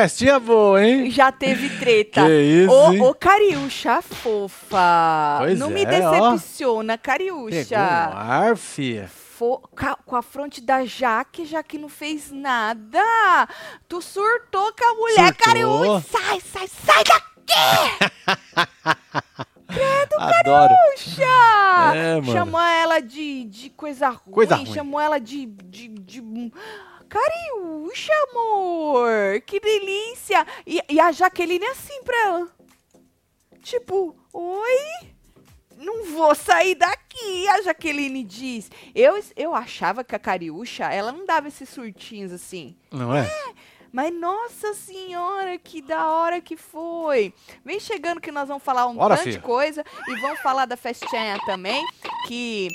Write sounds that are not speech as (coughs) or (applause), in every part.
festinha boa, hein? Já teve treta. Que isso? Ô, ô Cariúcha fofa. Pois Não é, me ó. decepciona, Pegou Cariúcha. um ar, fia. Fo- com a fronte da Jaque, Jaque não fez nada. Tu surtou com a mulher, Surtou. Cariúcha. Sai, sai, sai daqui! (laughs) Adoro. Puxa! É. Chamou ela de, de coisa ruim. Coisa ruim. Chamou ela de. de, de... Cariúcha, amor! Que delícia! E, e a Jaqueline assim pra ela. Tipo, oi? Não vou sair daqui, a Jaqueline diz. Eu, eu achava que a Cariúcha, ela não dava esses surtinhos assim. Não é? Mas nossa senhora, que da hora que foi. Vem chegando que nós vamos falar um Bora, tanto de coisa e vamos falar da festinha também, que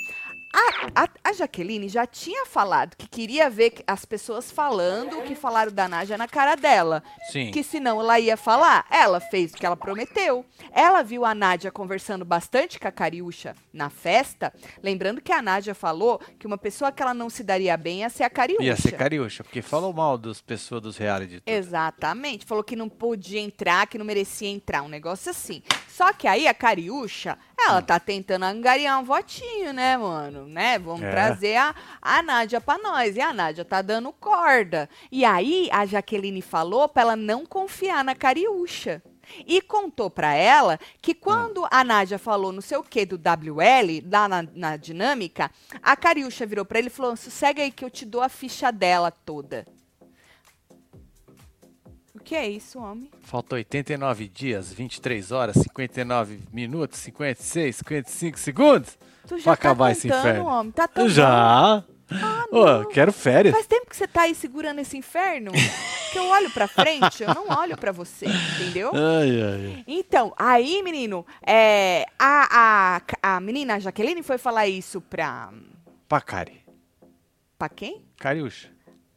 a, a, a Jaqueline já tinha falado que queria ver as pessoas falando o que falaram da Nádia na cara dela. Sim. Que senão ela ia falar. Ela fez o que ela prometeu. Ela viu a Nádia conversando bastante com a Cariúcha na festa. Lembrando que a Nádia falou que uma pessoa que ela não se daria bem ia ser a Cariúcha. Ia ser cariúcha, porque falou mal das pessoas dos reality. tudo. Exatamente. Falou que não podia entrar, que não merecia entrar, um negócio assim. Só que aí a Cariúcha, ela tá tentando angariar um votinho, né, mano? Né? Vamos É. trazer a, a Nádia pra nós. E a Nádia tá dando corda. E aí a Jaqueline falou pra ela não confiar na Cariúcha. E contou pra ela que quando a Nádia falou não sei o que do WL, lá na, na dinâmica, a Cariúcha virou pra ele e falou: sossega aí que eu te dou a ficha dela toda. O que é isso, homem? Faltam 89 dias, 23 horas, 59 minutos, 56, 55 segundos. Tu já Pra tá acabar esse inferno. homem. Tá tão. Já. Ô, não. quero férias. Faz tempo que você tá aí segurando esse inferno (laughs) que eu olho pra frente, eu não olho pra você, entendeu? Ai, ai, ai. Então, aí, menino, é, a, a, a menina Jaqueline foi falar isso pra. Pacari. pra quem? Cariúcha.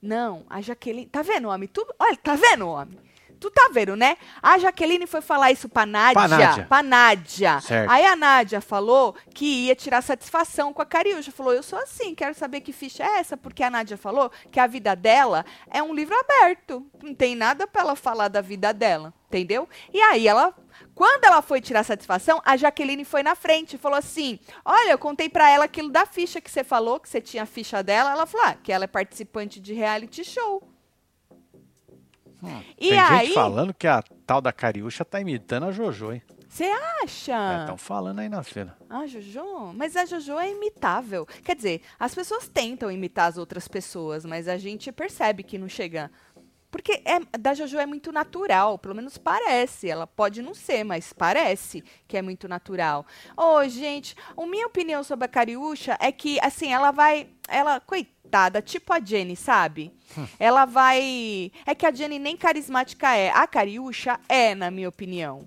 Não, a Jaqueline. Tá vendo, homem? Tu, olha, tá vendo, homem? Tu tá vendo, né? A Jaqueline foi falar isso pra Nádia. Pra Nádia. Pra Nádia. Certo. Aí a Nádia falou que ia tirar satisfação com a Cariúcha. Falou, eu sou assim, quero saber que ficha é essa. Porque a Nádia falou que a vida dela é um livro aberto. Não tem nada pra ela falar da vida dela. Entendeu? E aí ela. Quando ela foi tirar satisfação, a Jaqueline foi na frente e falou assim: Olha, eu contei pra ela aquilo da ficha que você falou, que você tinha a ficha dela. Ela falou: ah, que ela é participante de reality show. E Tem aí, gente falando que a tal da Cariúcha tá imitando a Jojo, hein? você acha? Estão falando aí na feira. Ah, Jojo? Mas a Jojo é imitável. Quer dizer, as pessoas tentam imitar as outras pessoas, mas a gente percebe que não chega. Porque é, da Jojo é muito natural, pelo menos parece. Ela pode não ser, mas parece que é muito natural. Ô, gente, a minha opinião sobre a Cariúcha é que, assim, ela vai. Ela, coitada, tipo a Jenny, sabe? Ela vai. É que a Jenny nem carismática é. A Cariúcha é, na minha opinião.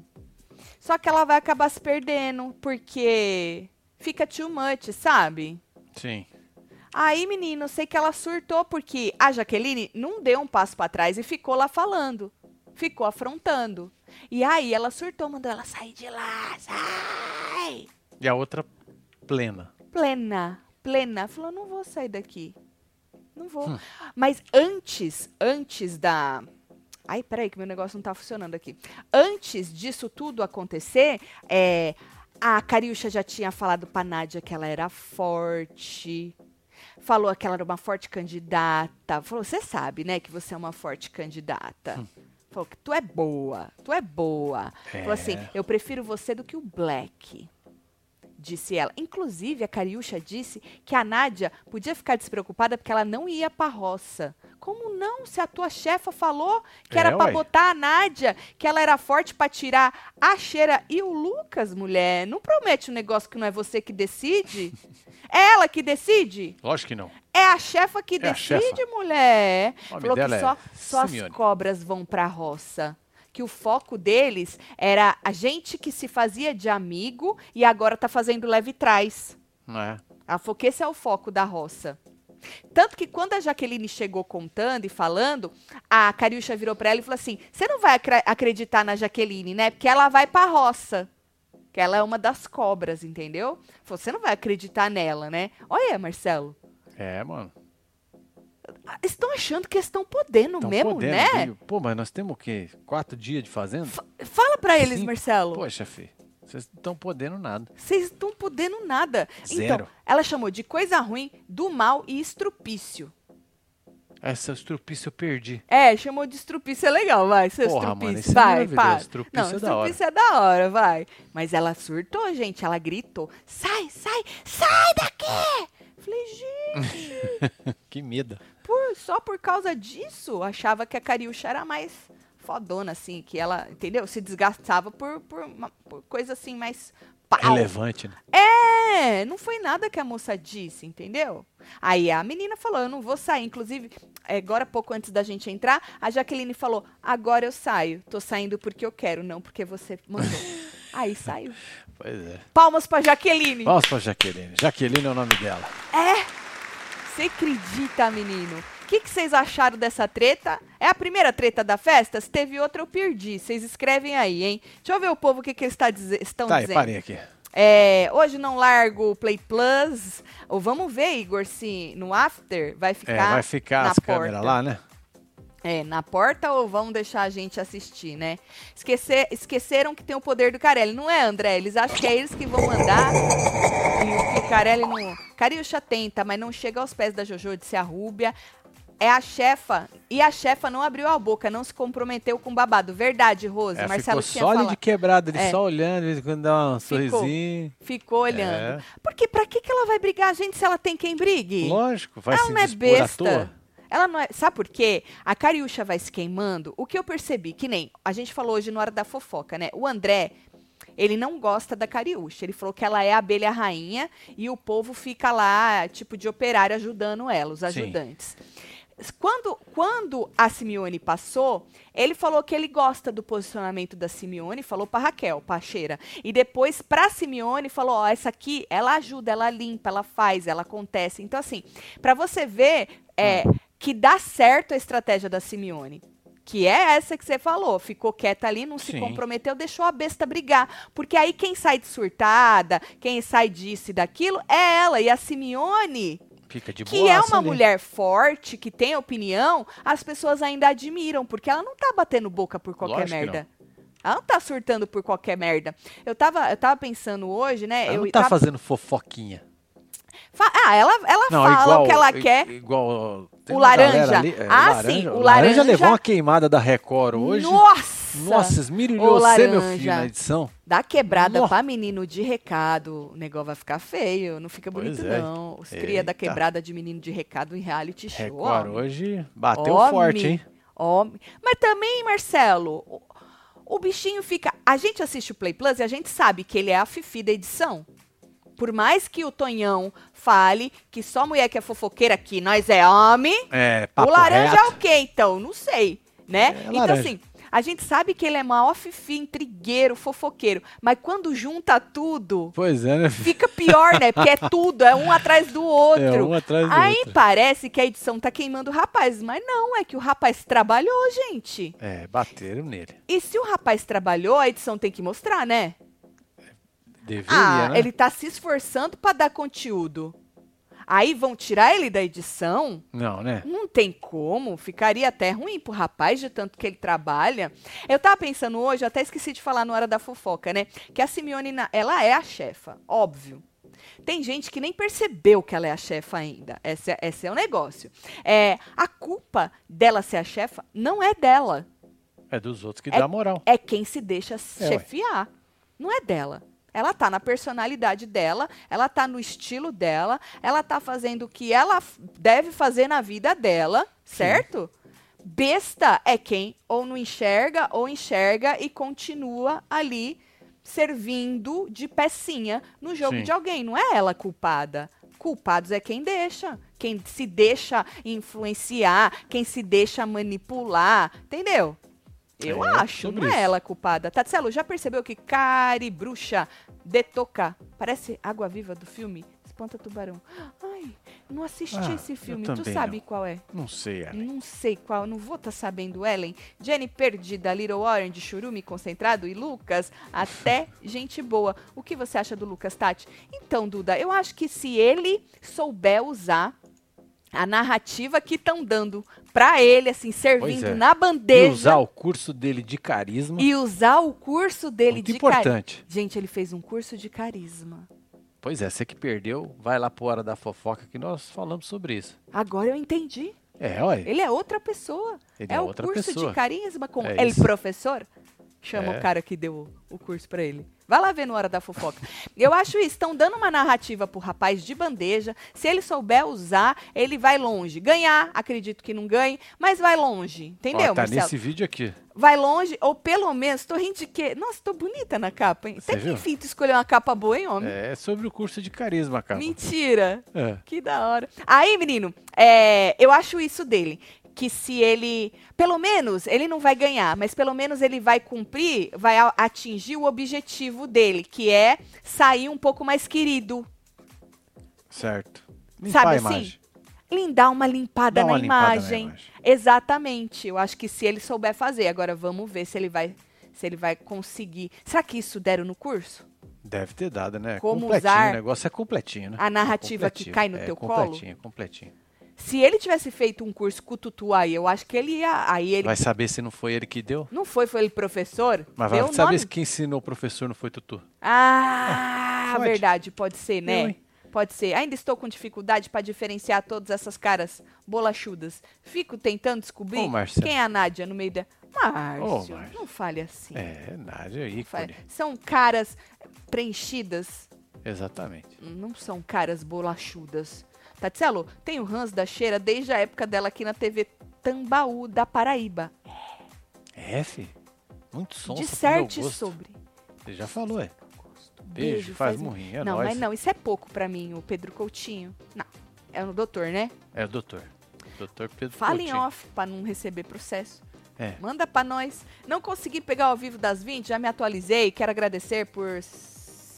Só que ela vai acabar se perdendo, porque fica too much, sabe? Sim. Aí, menino, sei que ela surtou porque a Jaqueline não deu um passo pra trás e ficou lá falando. Ficou afrontando. E aí ela surtou, mandou ela sair de lá, sai! E a outra plena. Plena, plena. Falou, não vou sair daqui. Não vou. Mas antes, antes da... Ai, peraí que meu negócio não tá funcionando aqui. Antes disso tudo acontecer, é, a Cariúcha já tinha falado pra Nádia que ela era forte. Falou que ela era uma forte candidata. Falou, você sabe, né, que você é uma forte candidata. Falou que tu é boa, tu é boa. Falou assim, É. eu prefiro você do que o Black disse ela. Inclusive, a Cariúcha disse que a Nádia podia ficar despreocupada porque ela não ia pra roça. Como não? Se a tua chefa falou que É, era pra uai. botar a Nádia, que ela era forte pra tirar a Cheira e o Lucas, mulher. Não promete um negócio que não é você que decide. (laughs) é ela que decide? Lógico que não. É a chefa que É a decide, chefa. mulher. Falou que dela é só, só as cobras vão pra roça. Que o foco deles era a gente que se fazia de amigo e agora tá fazendo leve trás. Não é? Ela falou que esse é o foco da roça. Tanto que quando a Jaqueline chegou contando e falando, a Cariúcha virou pra ela e falou assim: Você não vai acreditar na Jaqueline, né? Porque ela vai pra roça. Que ela é uma das cobras, entendeu? Você não vai acreditar nela, né? Olha, Marcelo. É, mano. Estão achando que estão podendo Tão mesmo, podendo, né? Pô, mas nós temos o quê? Quatro dias de fazenda? Fala pra eles, Sim. Marcelo. Poxa, Fê, vocês não estão podendo nada. Vocês estão podendo nada. Então, Zero. ela chamou de coisa ruim, do mal e estrupício. Essa estrupício eu perdi. É, chamou de estrupício é legal, vai, seu Porra, estrupício. mano, isso é vai, maravilhoso, para. estrupício Não, é da hora. estrupício é da hora, vai. Mas ela surtou, gente, ela gritou, sai, sai, sai daqui! Falei, gente, (laughs) Que medo. por- só por causa disso, achava que a Cariúcha era mais fodona, assim, que ela, entendeu? Se desgastava por, por, uma- por coisa assim mais pau. Relevante, né? É, não foi nada que a moça disse, entendeu? Aí a menina falou, eu não vou sair. Inclusive, é, agora pouco antes da gente entrar, a Jaqueline falou, agora eu saio. Tô saindo porque eu quero, não porque você mandou. (laughs) Aí saiu. Pois é. Palmas pra Jaqueline. Vamos pra Jaqueline. Jaqueline é o nome dela. É? Você acredita, menino? O que que vocês acharam dessa treta? É a primeira treta da festa? Se teve outra, eu perdi. Vocês escrevem aí, hein? Deixa eu ver o povo o que, que eles tá dize- estão Tá dizendo. parei aqui. É, hoje não largo o Play Plus. Ou vamos ver, Igor, se no After vai ficar. É, vai ficar na as câmeras lá, né? É, na porta ou vão deixar a gente assistir, né? Esquecer, esqueceram que tem o poder do Carelli. Não é, André? Eles acham que é eles que vão mandar. E que o Carelli não. Cariúcha tenta, mas não chega aos pés da Jojo, disse a Rúbia. É a chefa. E a chefa não abriu a boca, não se comprometeu com babado. Verdade, Rose. É, Marcelo ficou só ali de quebrada, ele É. só olhando, de vez em quando dá um Ficou. sorrisinho. Ficou olhando. É. Porque pra que, que ela vai brigar, gente, se ela tem quem brigue? Lógico, vai ela se não é besta. Ela não é. Sabe por quê? A Cariúcha vai se queimando. O que eu percebi, que nem a gente falou hoje na hora da fofoca, né? O André, ele não gosta da Cariúcha. Ele falou que ela é a abelha rainha e o povo fica lá, tipo, de operário ajudando ela, os ajudantes. Quando, quando a Simeone passou, ele falou que ele gosta do posicionamento da Simeone, falou pra Raquel, pra Cheira. E depois, pra Simeone, falou: Ó, essa aqui, ela ajuda, ela limpa, ela faz, ela acontece. Então, assim, pra você ver é, que dá certo a estratégia da Simeone. Que é essa que você falou. Ficou quieta ali, não se Sim. comprometeu, deixou a besta brigar. Porque aí quem sai de surtada, quem sai disso e daquilo, é ela. E a Simeone Fica de que é uma ali. mulher forte, que tem opinião, as pessoas ainda admiram, porque ela não tá batendo boca por qualquer Lógico merda. Ela não tá surtando por qualquer merda. Eu tava, eu tava pensando hoje, né? Ela eu não tá tava- fazendo fofoquinha. fa- Ah, ela, ela Não, fala igual, o que ela quer. Igual O laranja. ali- é, Ah, sim, o laranja- levou uma queimada da Record hoje. Nossa! Nossa, esmirilhou você, meu filho, na edição. Dá quebrada Nó. pra menino de recado. O negócio vai ficar feio. Não fica Pois bonito, é. não. Os cria da quebrada de menino de recado em reality show. Record homem. hoje bateu Homem, forte, hein? homem. Mas também, Marcelo, o, o bichinho fica. A gente assiste o Play Plus e a gente sabe que ele é a Fifi da edição. Por mais que o Tonhão fale que só mulher que é fofoqueira aqui, nós é homem, É, o laranja é reto. o quê, então? Não sei, né? É, então, laranja. assim, a gente sabe que ele é maior fifi, intrigueiro, fofoqueiro. Mas quando junta tudo, Pois é, né? fica pior, né? Porque é tudo, é um atrás do outro. (laughs) É um atrás do Aí outro. parece que a edição tá queimando o rapaz, mas não, é que o rapaz trabalhou, gente. É, bateram nele. E se o rapaz trabalhou, a edição tem que mostrar, né? Deveria, ah, né? ele tá se esforçando pra dar conteúdo. Aí vão tirar ele da edição? Não, né? Não tem como, ficaria até ruim pro rapaz de tanto que ele trabalha. Eu tava pensando hoje, eu até esqueci de falar na hora da fofoca, né? Que a Simeone, ela é a chefa, óbvio. Tem gente que nem percebeu que ela é a chefa ainda. Esse, é- esse é o negócio. É, a culpa dela ser a chefa não é dela. É dos outros que dá moral. É quem se deixa ué. chefiar. Não é dela. Ela tá na personalidade dela, ela tá no estilo dela, ela tá fazendo o que ela deve fazer na vida dela, certo? Besta é quem ou não enxerga ou enxerga e continua ali servindo de pecinha no jogo Sim. de alguém. Não é ela culpada. Culpados é quem deixa, quem se deixa influenciar, quem se deixa manipular, entendeu? Eu É, acho, não é isso. ela a culpada. Tatselo, já percebeu que Cari Bruxa de tocar parece água viva do filme Espanta Tubarão? Ai, não assisti Ah, esse filme. Tu sabe não. qual é? Não sei, Ellen. Não sei qual, não vou estar sabendo, Ellen. Jenny perdida, Little Orange, Churume concentrado e Lucas, até (laughs) gente boa. O que você acha do Lucas, Tati? Então, Duda, eu acho que se ele souber usar A narrativa que estão dando pra ele, assim, servindo é. na E bandeja. usar o curso dele de carisma. e usar o curso dele Muito de carisma. importante. Gente, ele fez um curso de carisma. Pois é, você que perdeu, vai lá pro Hora da Fofoca que nós falamos sobre isso. Agora eu entendi. É, olha. Ele é outra pessoa. Ele é, é o outra curso pessoa. de carisma com É ele professor. Chama É. o cara que deu o, curso pra ele. Vai lá ver no Hora da Fofoca. Eu acho isso. Estão dando uma narrativa pro rapaz de bandeja. Se ele souber usar, ele vai longe. Ganhar, acredito que não ganhe, mas vai longe. Entendeu, Ó, tá Marcelo? nesse vídeo aqui. Vai longe, ou pelo menos, tô rindo de quê? Nossa, tô bonita na capa, hein? Você Até que viu? enfim tu escolheu uma capa boa, hein, homem? É sobre o curso de carisma, cara. Mentira. É. Que da hora. Aí, menino, é, eu acho isso dele. Que se ele. Pelo menos, ele não vai ganhar, mas pelo menos ele vai cumprir, vai atingir o objetivo dele, que é sair um pouco mais querido. Certo. Limpar Sabe assim? imagem. Lim- Dar uma limpada, uma na, limpada na imagem. imagem. Exatamente. Eu acho que se ele souber fazer. Agora vamos ver se ele vai. Se ele vai conseguir. Será que isso deram no curso? Deve ter dado, né? Como completinho, usar o negócio é completinho, né? a narrativa que Completinho. cai no é, teu colo? completinho, completinho. Se ele tivesse feito um curso com o Tutu aí, eu acho que ele ia. Aí ele Vai saber se não foi ele que deu? Não foi, foi ele professor? Mas vai saber nome? se quem ensinou o professor não foi Tutu. Ah, Pode. verdade, pode ser, Eu, né? hein? Pode ser. Ainda estou com dificuldade para diferenciar todas essas caras bolachudas. Fico tentando descobrir Ô, quem é a Nádia no meio da. Márcio, Ô, Márcio. não fale assim. É, Nádia, Não fale- ícone. São caras preenchidas, Exatamente. não são caras bolachudas. Tatselo, tem o Hans da Cheira desde a época dela aqui na TV Tambaú, da Paraíba. É, fi. Muito som. Disserte sobre. Você já falou, é. Gosto. Beijo, faz murrinho, é não, nóis. mas não, isso é pouco pra mim, o Pedro Coutinho. Não, é o doutor, né? É o doutor. Doutor Pedro Fala em Coutinho. off pra não receber processo. É. Manda pra nós. Não consegui pegar ao vivo das 20, já me atualizei. Quero agradecer por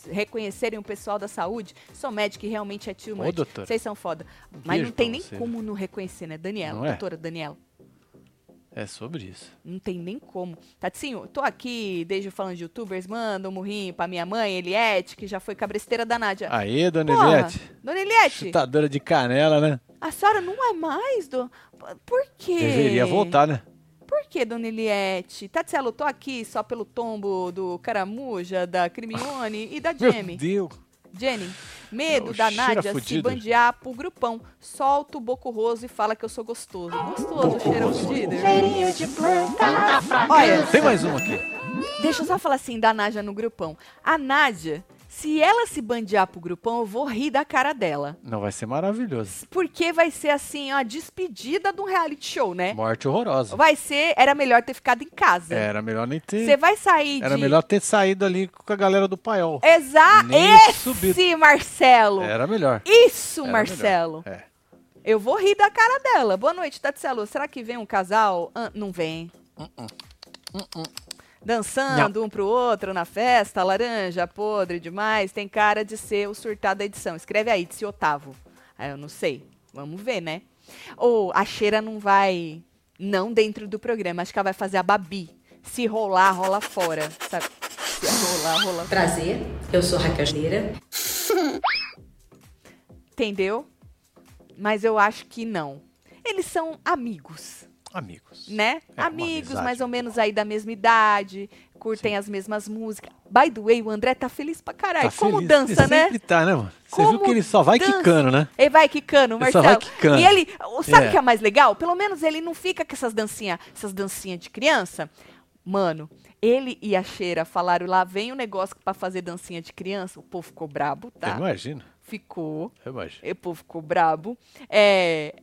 reconhecerem o pessoal da saúde. Sou médico e realmente é Ô, doutora. Vocês são foda. Mas não tem nem você, como não reconhecer, né? Daniela, Não é? doutora Daniela. É sobre isso. Não tem nem como. Tatinho, tô aqui desde falando de youtubers, manda um murrinho pra minha mãe, Eliette, que já foi cabresteira da Nádia. Aê, dona Porra, Eliette. Dona Eliette, Chutadora de canela, né? a senhora não é mais do... Por quê? Deveria voltar, né? Que, dona Eliette? Tatselo, tô aqui só pelo tombo do Caramuja, da Crimione e da (laughs) Meu Jamie. Deus. Jenny, medo da Nádia se fudido. bandear pro grupão. Solta o boco roso e fala que eu sou gostoso. Gostoso, cheira fudido. Olha, Tem mais um aqui. deixa eu só falar assim da Nádia no grupão. A Nádia, se ela se bandear pro grupão, eu vou rir da cara dela. Não, vai ser maravilhoso. Porque vai ser assim, ó, a despedida de um reality show, né? Morte horrorosa. Vai ser, era melhor ter ficado em casa. Era melhor nem ter. Você vai sair Era de... melhor ter saído ali com a galera do paiol. Exato. Esse, subido. Marcelo. Era melhor. Isso, Era Marcelo. melhor. É. Eu vou rir da cara dela. Boa noite, Tatselo. Será que vem um casal? Ah, não vem. Dançando um pro outro na festa, laranja, podre demais. Tem cara de ser o surtado da edição. Escreve aí, disse Otávio. Ah, eu não sei. Vamos ver, né? Ou a cheira não vai. Não dentro do programa. Acho que ela vai fazer a Babi. Se rolar, rola fora. Sabe? Se rolar, rola fora. Prazer, eu sou Raquel. Entendeu? Mas eu acho que não. Eles são amigos, Amigos. né? É, amigos, mais ou menos aí da mesma idade, curtem as mesmas músicas. By the way, o André tá feliz pra caralho. Tá Como feliz. dança, Ele né? Sempre tá, né, mano? Você Como viu que ele só vai dança. quicando, né? Ele vai quicando, Ele Marcelo. só vai quicando. E ele, o- sabe o É. que é mais legal? Pelo menos ele não fica com essas dancinhas, essas dancinhas de criança. Mano, ele e a Cheira falaram lá, vem o negócio pra fazer dancinha de criança. O povo ficou brabo, Eu tá? imagino. Ficou. Eu imagino. O povo ficou brabo. É,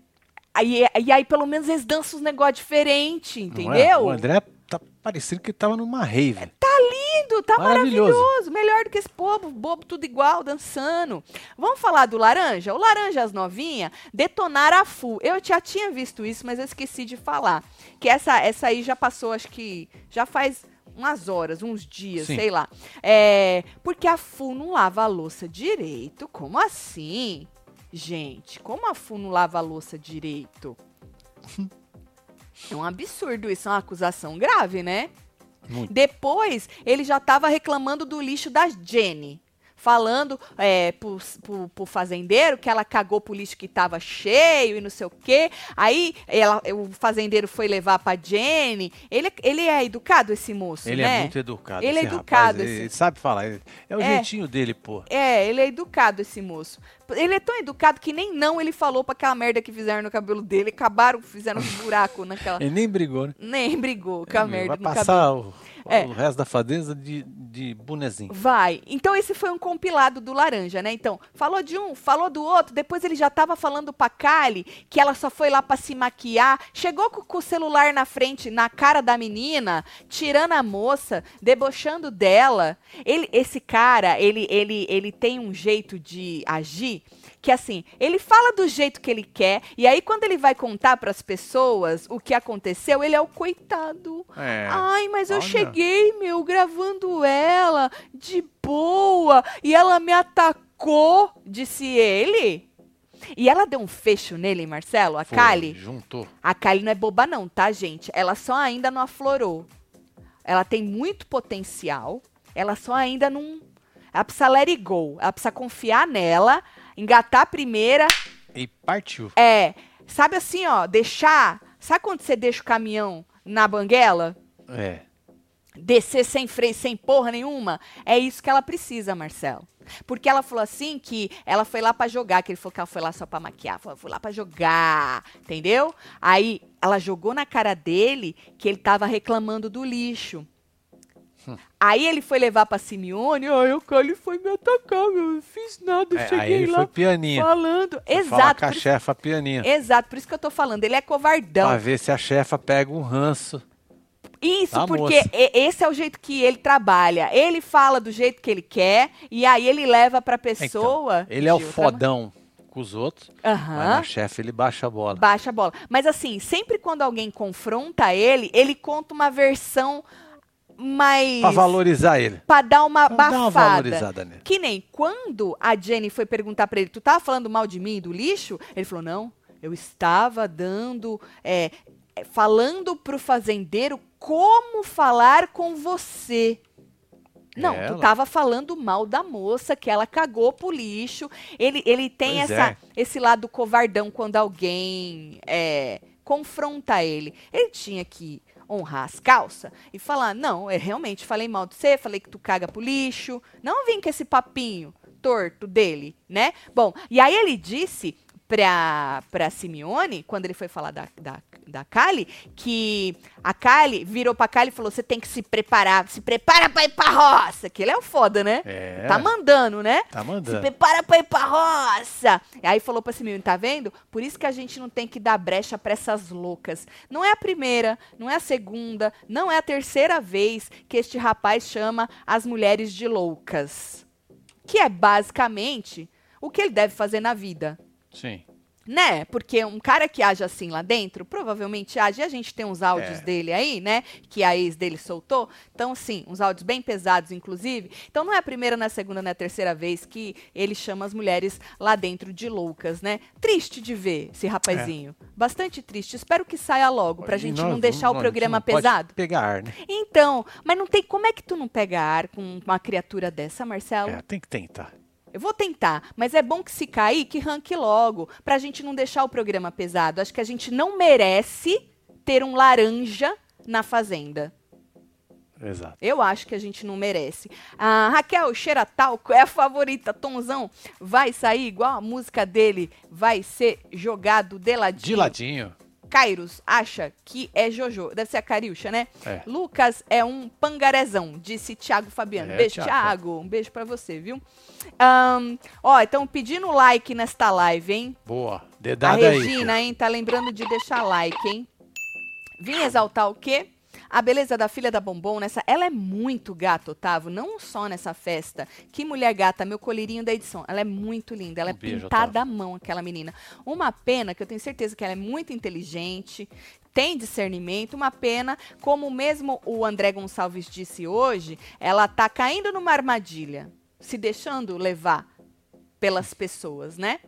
aí, e aí, pelo menos, eles dançam uns negócios diferentes, é? entendeu? O André tá parecendo que tava numa rave. Lindo, tá Maravilhoso. maravilhoso. Melhor do que esse povo, bobo tudo igual, dançando. Vamos falar do Laranja? O Laranja as novinhas detonaram a FU. Eu já tinha visto isso, mas eu esqueci de falar. Que essa, essa aí já passou, acho que já faz umas horas, uns dias, Sim. sei lá. É, porque a FU não lava a louça direito. Como assim? Gente, como a FU não lava a louça direito? É um absurdo isso, é uma acusação grave, né? Muito. Depois, ele já estava reclamando do lixo da Jenny. Falando é, pro, pro, pro fazendeiro que ela cagou pro lixo que tava cheio e não sei o quê. Aí ela, o fazendeiro foi levar pra Jenny. Ele, ele é educado, esse moço, Ele né? é muito educado. Ele é educado, rapaz, ele, esse- ele sabe falar. ele- é o É. jeitinho dele, pô. É, ele é educado, esse moço. Ele é tão educado que nem não ele falou pra aquela merda que fizeram no cabelo dele. Acabaram, fizeram um buraco naquela. Ele nem brigou, né? Nem brigou com a É, merda Vai no cabelo. passar o, É. o resto da fadeza de, de bonezinho. Vai. Então esse foi um compilado do Laranja, né? Então, falou de um, falou do outro, depois ele já tava falando pra Kali que ela só foi lá pra se maquiar, chegou com, com o celular na frente, na cara da menina, tirando a moça, debochando dela. Ele, esse cara, ele, ele, ele tem um jeito de agir que assim, ele fala do jeito que ele quer e aí quando ele vai contar pras pessoas o que aconteceu, ele é o coitado. É. Ai, mas eu olha. cheguei, meu, gravando ela de boa e ela me atacou, disse ele. E ela deu um fecho nele, Marcelo, a Foi, Kali. Juntou. A Kali não é boba não, tá, gente? Ela só ainda não aflorou. Ela tem muito potencial. Ela só ainda não... Ela precisa let it go. Ela precisa confiar nela, engatar a primeira. E partiu. É, sabe assim, ó, deixar... Sabe quando você deixa o caminhão na banguela? É. descer sem freio, sem porra nenhuma. É isso que ela precisa, Marcelo. Porque ela falou assim que ela foi lá pra jogar, que ele falou que ela foi lá só pra maquiar, falou, fui lá pra jogar, entendeu? Aí ela jogou na cara dele que ele tava reclamando do lixo. Aí ele foi levar pra Simeone, aí o Cali foi me atacar, meu, eu não fiz nada, É, aí cheguei ele lá foi pianinho. falando. Foi Exato, com a chefa pianinho. exato, por isso que eu tô falando, ele é covardão. Pra ver se a chefa pega um ranço. Isso, porque moça. e- esse é o jeito que ele trabalha. Ele fala do jeito que ele quer e aí ele leva pra pessoa. Então, ele é o fodão com os outros, ma- mas na chefe ele baixa a bola. Baixa a bola. Mas assim, sempre quando alguém confronta ele, ele conta uma versão mais. Pra valorizar ele. pra dar uma Pra dar uma abafada. valorizada nele. Que nem quando a Jenny foi perguntar pra ele, tu tava falando mal de mim, do lixo? Ele falou, não, eu estava dando, é, é, falando pro fazendeiro como falar com você. Não, tu Ela? tava falando mal da moça, que ela cagou pro lixo. Ele, ele tem Pois essa, é. esse lado covardão quando alguém é, confronta ele. Ele tinha que honrar as calças e falar: não, eu realmente falei mal de você, falei que tu caga pro lixo. Não vim com esse papinho torto dele, né? Bom, e aí ele disse pra, pra Simeone, quando ele foi falar da, da, da Kali, que a Kali virou pra Kali e falou: você tem que se preparar, se prepara pra ir pra roça. Que ele é o foda, né? É. Tá mandando, né? Tá Se mandando. prepara pra ir pra roça. E aí falou pra Simeone, tá vendo? Por isso que a gente não tem que dar brecha pra essas loucas. Não é a primeira, não é a segunda, não é a terceira vez que este rapaz chama as mulheres de loucas. Que é basicamente o que ele deve fazer na vida. Sim. Né? Porque um cara que age assim lá dentro, provavelmente age. E a gente tem uns áudios É. dele aí, né? Que a ex dele soltou. Então, sim, uns áudios bem pesados, inclusive. Então, não é a primeira, não é a segunda, não é a terceira vez que ele chama as mulheres lá dentro de loucas, né? Triste de ver esse rapazinho. Bastante triste. Espero que saia logo, pra É. E gente não deixar o nós- programa pesado. Pegar ar, né? Então, mas não tem. Como é que tu não pega ar com uma criatura dessa, Marcelo? É, tem que tentar. Eu vou tentar, mas é bom que se cair, que ranque logo, pra gente não deixar o programa pesado. Acho que a gente não merece ter um laranja na fazenda. Exato. Eu acho que a gente não merece. A Raquel cheira talco é a favorita. Tomzão vai sair igual a música dele, vai ser jogado de ladinho. De ladinho. Kairos acha que é Jojo. Deve ser a Cariúcha, né? É. Lucas é um pangarezão, disse Thiago Fabiano. É, beijo, Thiago. Thiago. Um beijo pra você, viu? Ahn, ó, então pedindo like nesta live, hein? Boa. A Dedada aí. Regina, hein? Tá lembrando de deixar like, hein? Vim exaltar o quê? A beleza da filha da Bombom nessa. Ela é muito gata, Otávio. Não só nessa festa. Que mulher gata, meu colírio da edição. Ela é muito linda. Ela Um é beijo, pintada à mão, aquela menina. Uma pena, que eu tenho certeza que ela é muito inteligente, tem discernimento. Uma pena, como mesmo o André Gonçalves disse hoje, ela tá caindo numa armadilha, se deixando levar pelas pessoas, né?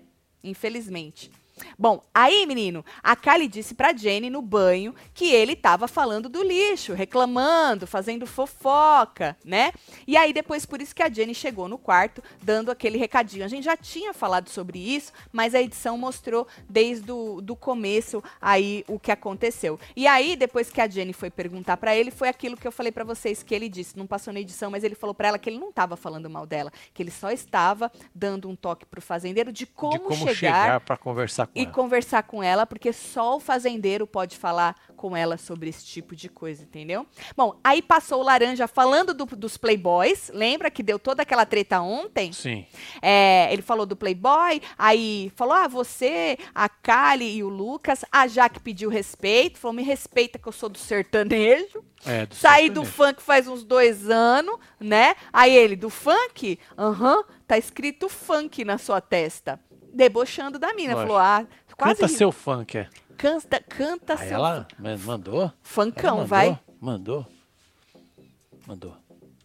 Infelizmente. Bom, aí, menino, a Kylie disse pra Jenny no banho que ele tava falando do lixo, reclamando, fazendo fofoca, né? E aí, depois, por isso que a Jenny chegou no quarto, dando aquele recadinho. A gente já tinha falado sobre isso, mas a edição mostrou desde o do começo aí o que aconteceu. E aí, depois que a Jenny foi perguntar para ele, foi aquilo que eu falei para vocês que ele disse. Não passou na edição, mas ele falou para ela que ele não tava falando mal dela, que ele só estava dando um toque pro fazendeiro de como, de como chegar, chegar para conversar com e ela. conversar com ela, porque só o fazendeiro pode falar com ela sobre esse tipo de coisa, entendeu? Bom, aí passou o laranja falando do- dos Playboys. Lembra que deu toda aquela treta ontem? Sim. É, ele falou do Playboy, aí falou: ah, você, a Kali e o Lucas. A Jaque pediu respeito, falou: me respeita que eu sou do sertanejo. É, do Saí do sertanejo. funk faz uns dois anos, né? Aí ele, do funk? Aham, tá escrito funk na sua testa. Debochando da mina. Lógico. Falou: ah, quase. Canta seu funk, é. Canta, canta Aí seu ela ma- mandou? Funkão, mandou? vai. Mandou. Mandou.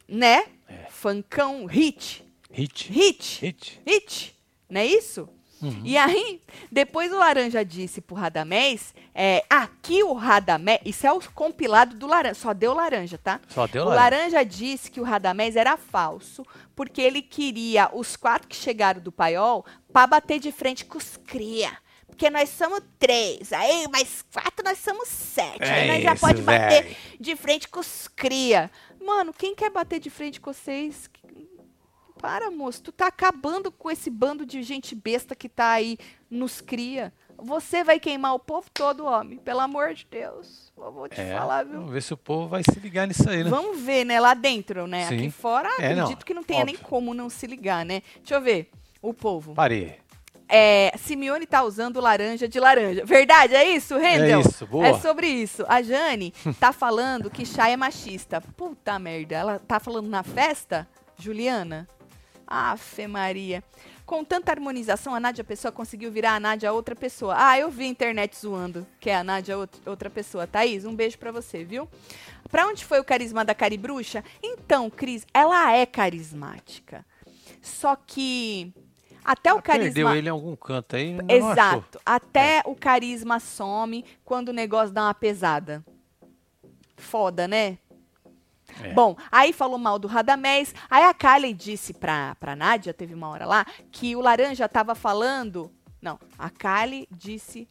Né? É. Funkão, hit. Hit. Hit. Hit. Hit, não é isso? Uhum. E aí, depois o Laranja disse pro Radamés, é, aqui o Radamés, isso é o compilado do Laranja, só deu Laranja, tá? Só deu o lá. Laranja disse que o Radamés era falso, porque ele queria os quatro que chegaram do paiol pra bater de frente com os cria. Porque nós somos três, aí mais quatro nós somos sete. aí É nós já isso, pode bater de frente com os cria. Mano, quem quer bater de frente com vocês? Para, moço, tu tá acabando com esse bando de gente besta que tá aí nos cria. Você vai queimar o povo todo, homem. Pelo amor de Deus. Eu vou te É, falar, viu? Vamos ver se o povo vai se ligar nisso aí, né? Vamos ver, né? Lá dentro, né? Sim. Aqui fora, É, não, acredito que não tenha nem óbvio. como não se ligar, né? Deixa eu ver. O povo. Parei. É, Simeone tá usando laranja de laranja. Verdade, é isso, Rendel? É isso, boa. É sobre isso. A Jane (laughs) tá falando que chá é machista. Puta merda, ela tá falando na festa, Juliana? Afe Maria. Com tanta harmonização, a Nádia Pessoa conseguiu virar a Nádia outra pessoa. Ah, eu vi a internet zoando que é a Nádia out- outra pessoa. Thaís, um beijo pra você, viu? Pra onde foi o carisma da Caribruxa? Então, Cris, ela é carismática. Só que até o Ah, carisma... Perdeu ele em algum canto aí. Exato. Até o carisma some quando o negócio dá uma pesada. Foda, né? É. Bom, aí falou mal do Radamés. Aí a Kali disse pra, pra Nádia, teve uma hora lá, que o Laranja tava falando. Não, a Kali disse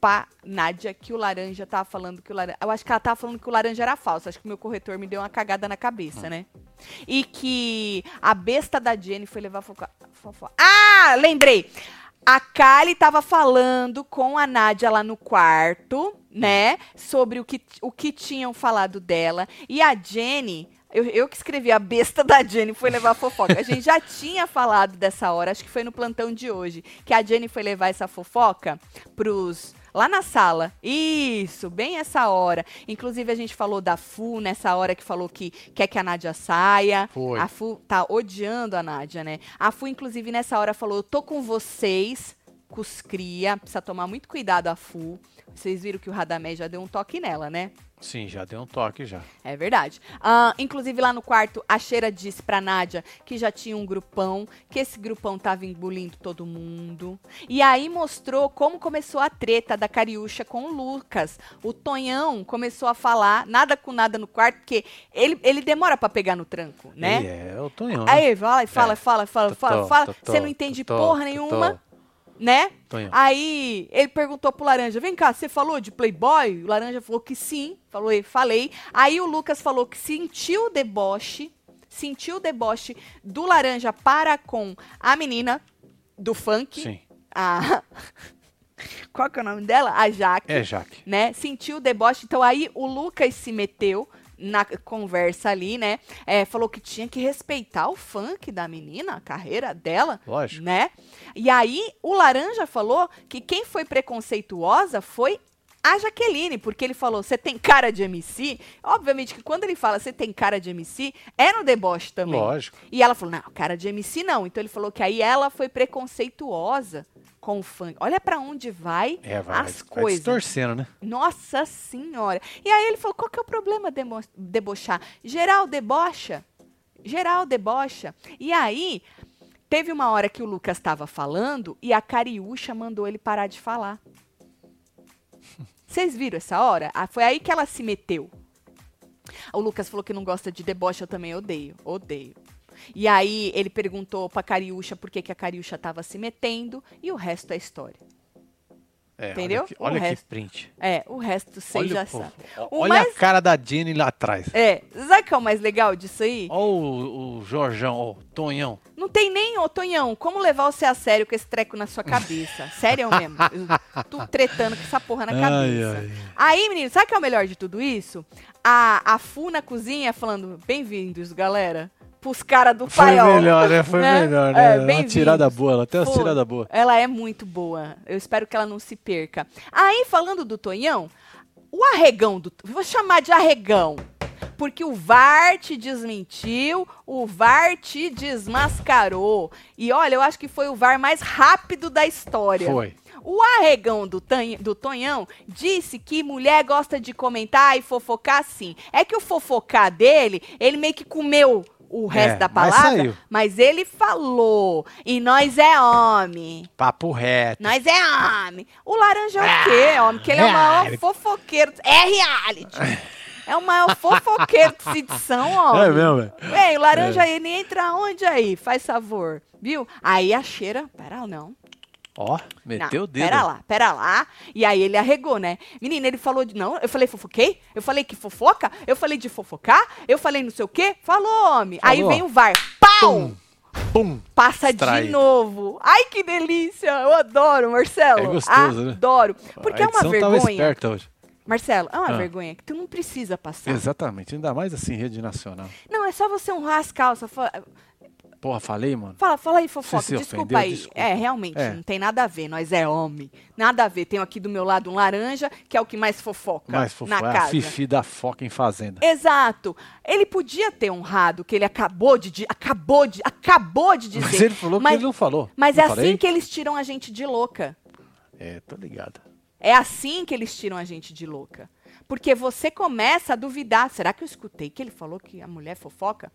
pra Nádia que o Laranja tava falando que o Laranja. Eu acho que ela tava falando que o Laranja era falso. Acho que o meu corretor me deu uma cagada na cabeça, Hum. né? E que a besta da Jenny foi levar foca... fofo- Ah, lembrei! A Kali tava falando com a Nádia lá no quarto, né? Sobre o que, o que tinham falado dela. E a Jenny. Eu, eu que escrevi a besta da Jenny foi levar fofoca. A gente já (laughs) tinha falado dessa hora, acho que foi no plantão de hoje, que a Jenny foi levar essa fofoca pros. Lá na sala. Isso, bem essa hora. Inclusive, a gente falou da Fu nessa hora que falou que quer que a Nádia saia. Foi. A Fu tá odiando a Nádia, né? A Fu, inclusive, nessa hora falou: Eu tô com vocês, com os cria. Precisa tomar muito cuidado a Fu. Vocês viram que o Radamé já deu um toque nela, né? Sim, já deu um toque já. É verdade. Ah, inclusive, lá no quarto, a Cheira disse pra Nádia que já tinha um grupão, que esse grupão tava engolindo todo mundo. E aí mostrou como começou a treta da Cariúcha com o Lucas. O Tonhão começou a falar, nada com nada no quarto, porque ele, ele demora pra pegar no tranco, né? E é o Tonhão? Aí, vai, fala, É. fala, fala, fala, Totó, fala. Você não entende porra nenhuma, né? Tonhão. Aí ele perguntou pro Laranja: vem cá, você falou de Playboy? O Laranja falou que sim. Falou, "Eu falei. Aí o Lucas falou que sentiu o deboche, sentiu o deboche do Laranja para com a menina do funk. Sim. A... (laughs) Qual que é o nome dela? A Jaque É, Jaque. né? Sentiu o deboche. Então aí o Lucas se meteu na conversa ali, né? É, falou que tinha que respeitar o funk da menina, a carreira dela, Lógico. né? E aí o Laranja falou que quem foi preconceituosa foi a Jaqueline, porque ele falou, você tem cara de MC? Obviamente que quando ele fala, você tem cara de MC, é no deboche também. Lógico. E ela falou, não, cara de MC não. Então ele falou que aí ela foi preconceituosa com o funk. Olha pra onde vai É, vai, as vai coisas. distorcendo, né? Nossa senhora. E aí ele falou, qual que é o problema demo- debochar? Geral debocha. Geral debocha. E aí, Teve uma hora que o Lucas estava falando e a Cariúcha mandou ele parar de falar. Vocês viram essa hora? Ah, foi aí que ela se meteu. O Lucas falou que não gosta de deboche, eu também odeio. Odeio. E aí ele perguntou pra Cariúcha por que, que a Cariúcha estava se metendo e o resto é história. É, Entendeu? Olha, que, O olha que resto. print. É, o resto vocês já sabem. O olha mais- a cara da Jenny lá atrás. É, sabe o que é o mais legal disso aí? Olha o, o Jorjão, ó, o Tonhão. Não tem nem, ô Tonhão, como levar você a sério com esse treco na sua cabeça? (laughs) Sério mesmo. Eu tô tretando com essa porra na Ai, cabeça. ai. Aí, menino, sabe o que é o melhor de tudo isso? A, a Fu na cozinha falando, bem-vindos, galera. Pros caras do Foi paiol. melhor, né? Foi né? melhor, É, né? uma bem-vindos. tirada boa, ela tem uma Foi. tirada boa. Ela é muito boa. Eu espero que ela não se perca. Aí, falando do Tonhão, o arregão do. Vou chamar de arregão. Porque o VAR te desmentiu, o VAR te desmascarou. E olha, eu acho que foi o VAR mais rápido da história. Foi. O arregão do, do Tonhão disse que mulher gosta de comentar e fofocar sim. É que o fofocar dele, ele meio que comeu o resto É, da mas palavra, saiu. mas ele falou. E nós é homem. Papo reto. Nós é homem. O laranja é o quê, homem? Que ele é o maior fofoqueiro. É reality. É o maior fofoqueiro de Cidição, (laughs) homem. É mesmo, velho? O laranja ele entra onde aí? Faz favor. Viu? Aí a cheira. Pera, não. Ó, Não, meteu o dedo. Pera lá, pera lá. E aí ele arregou, né? Menina, ele falou de. Não, eu falei fofoquei? Eu falei que fofoca? Eu falei de fofocar? Eu falei não sei o quê? Falou, homem. Aí Falou. vem o VAR. Pau! Pum, pum. Passa de novo. Ai, que delícia. Eu adoro, Marcelo. É gostoso, né? Adoro. Porque a é uma edição tava vergonha. esperta hoje. Marcelo, é uma Ah. vergonha que tu não precisa passar. Exatamente, ainda mais assim, rede nacional. Não, é só você honrar as calças. Porra, falei, mano. Fala, fala aí, fofoca. se desculpa ofendeu, aí. desculpa. É, realmente, É. não tem nada a ver. Nós é homem. Nada a ver. Tenho aqui do meu lado um laranja, que é o que mais fofoca Mais fofo, na é a casa. Fifi da foca em fazenda. Exato. Ele podia ter honrado que ele acabou de di- acabou de acabou de dizer. Mas ele falou mas, que ele não falou. Mas Não é falei? assim que eles tiram a gente de louca. É, tô ligado. É assim que eles tiram a gente de louca. Porque você começa a duvidar. Será que eu escutei que ele falou que a mulher fofoca?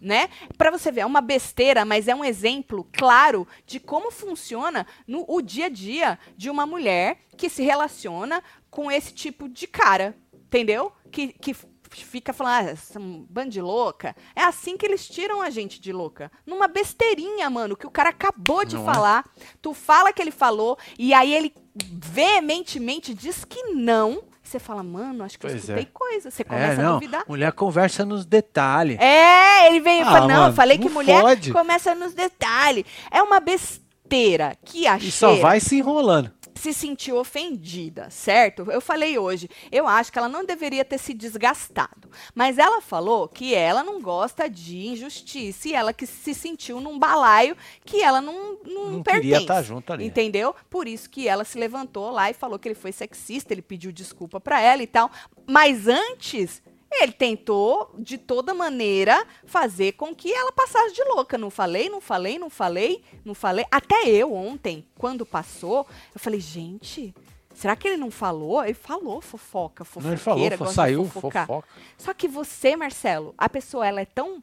Né? Pra você ver, é uma besteira, mas é um exemplo claro de como funciona no o dia a dia de uma mulher que se relaciona com esse tipo de cara. Entendeu? Que, que fica falando, ah, essa bando de louca. É assim que eles tiram a gente de louca. Numa besteirinha, mano, que o cara acabou de Não é? falar. Tu fala que ele falou, e aí ele veementemente diz que não. Você fala, mano, acho que eu Pois escutei é. coisa. Você É, começa a não. duvidar. Mulher conversa nos detalhes. É, ele vem e Ah, fala, não, eu mano, falei que não mulher fode. começa nos detalhes. É uma besteira que a E só vai se enrolando. Se sentiu ofendida, certo? Eu falei hoje, eu acho que ela não deveria ter se desgastado. Mas ela falou que ela não gosta de injustiça e ela que se sentiu num balaio que ela não, não, Não pertence. queria estar junto ali. Entendeu? Por isso que ela se levantou lá e falou que ele foi sexista, ele pediu desculpa pra ela e tal. Mas antes, ele tentou, de toda maneira, fazer com que ela passasse de louca. Não falei, não falei, não falei, não falei. Até eu ontem, quando passou, eu falei, gente. Será que ele não falou? Ele falou fofoca, fofoqueira, Não, ele falou, fo- saiu fofoca. Só que você, Marcelo, a pessoa ela é tão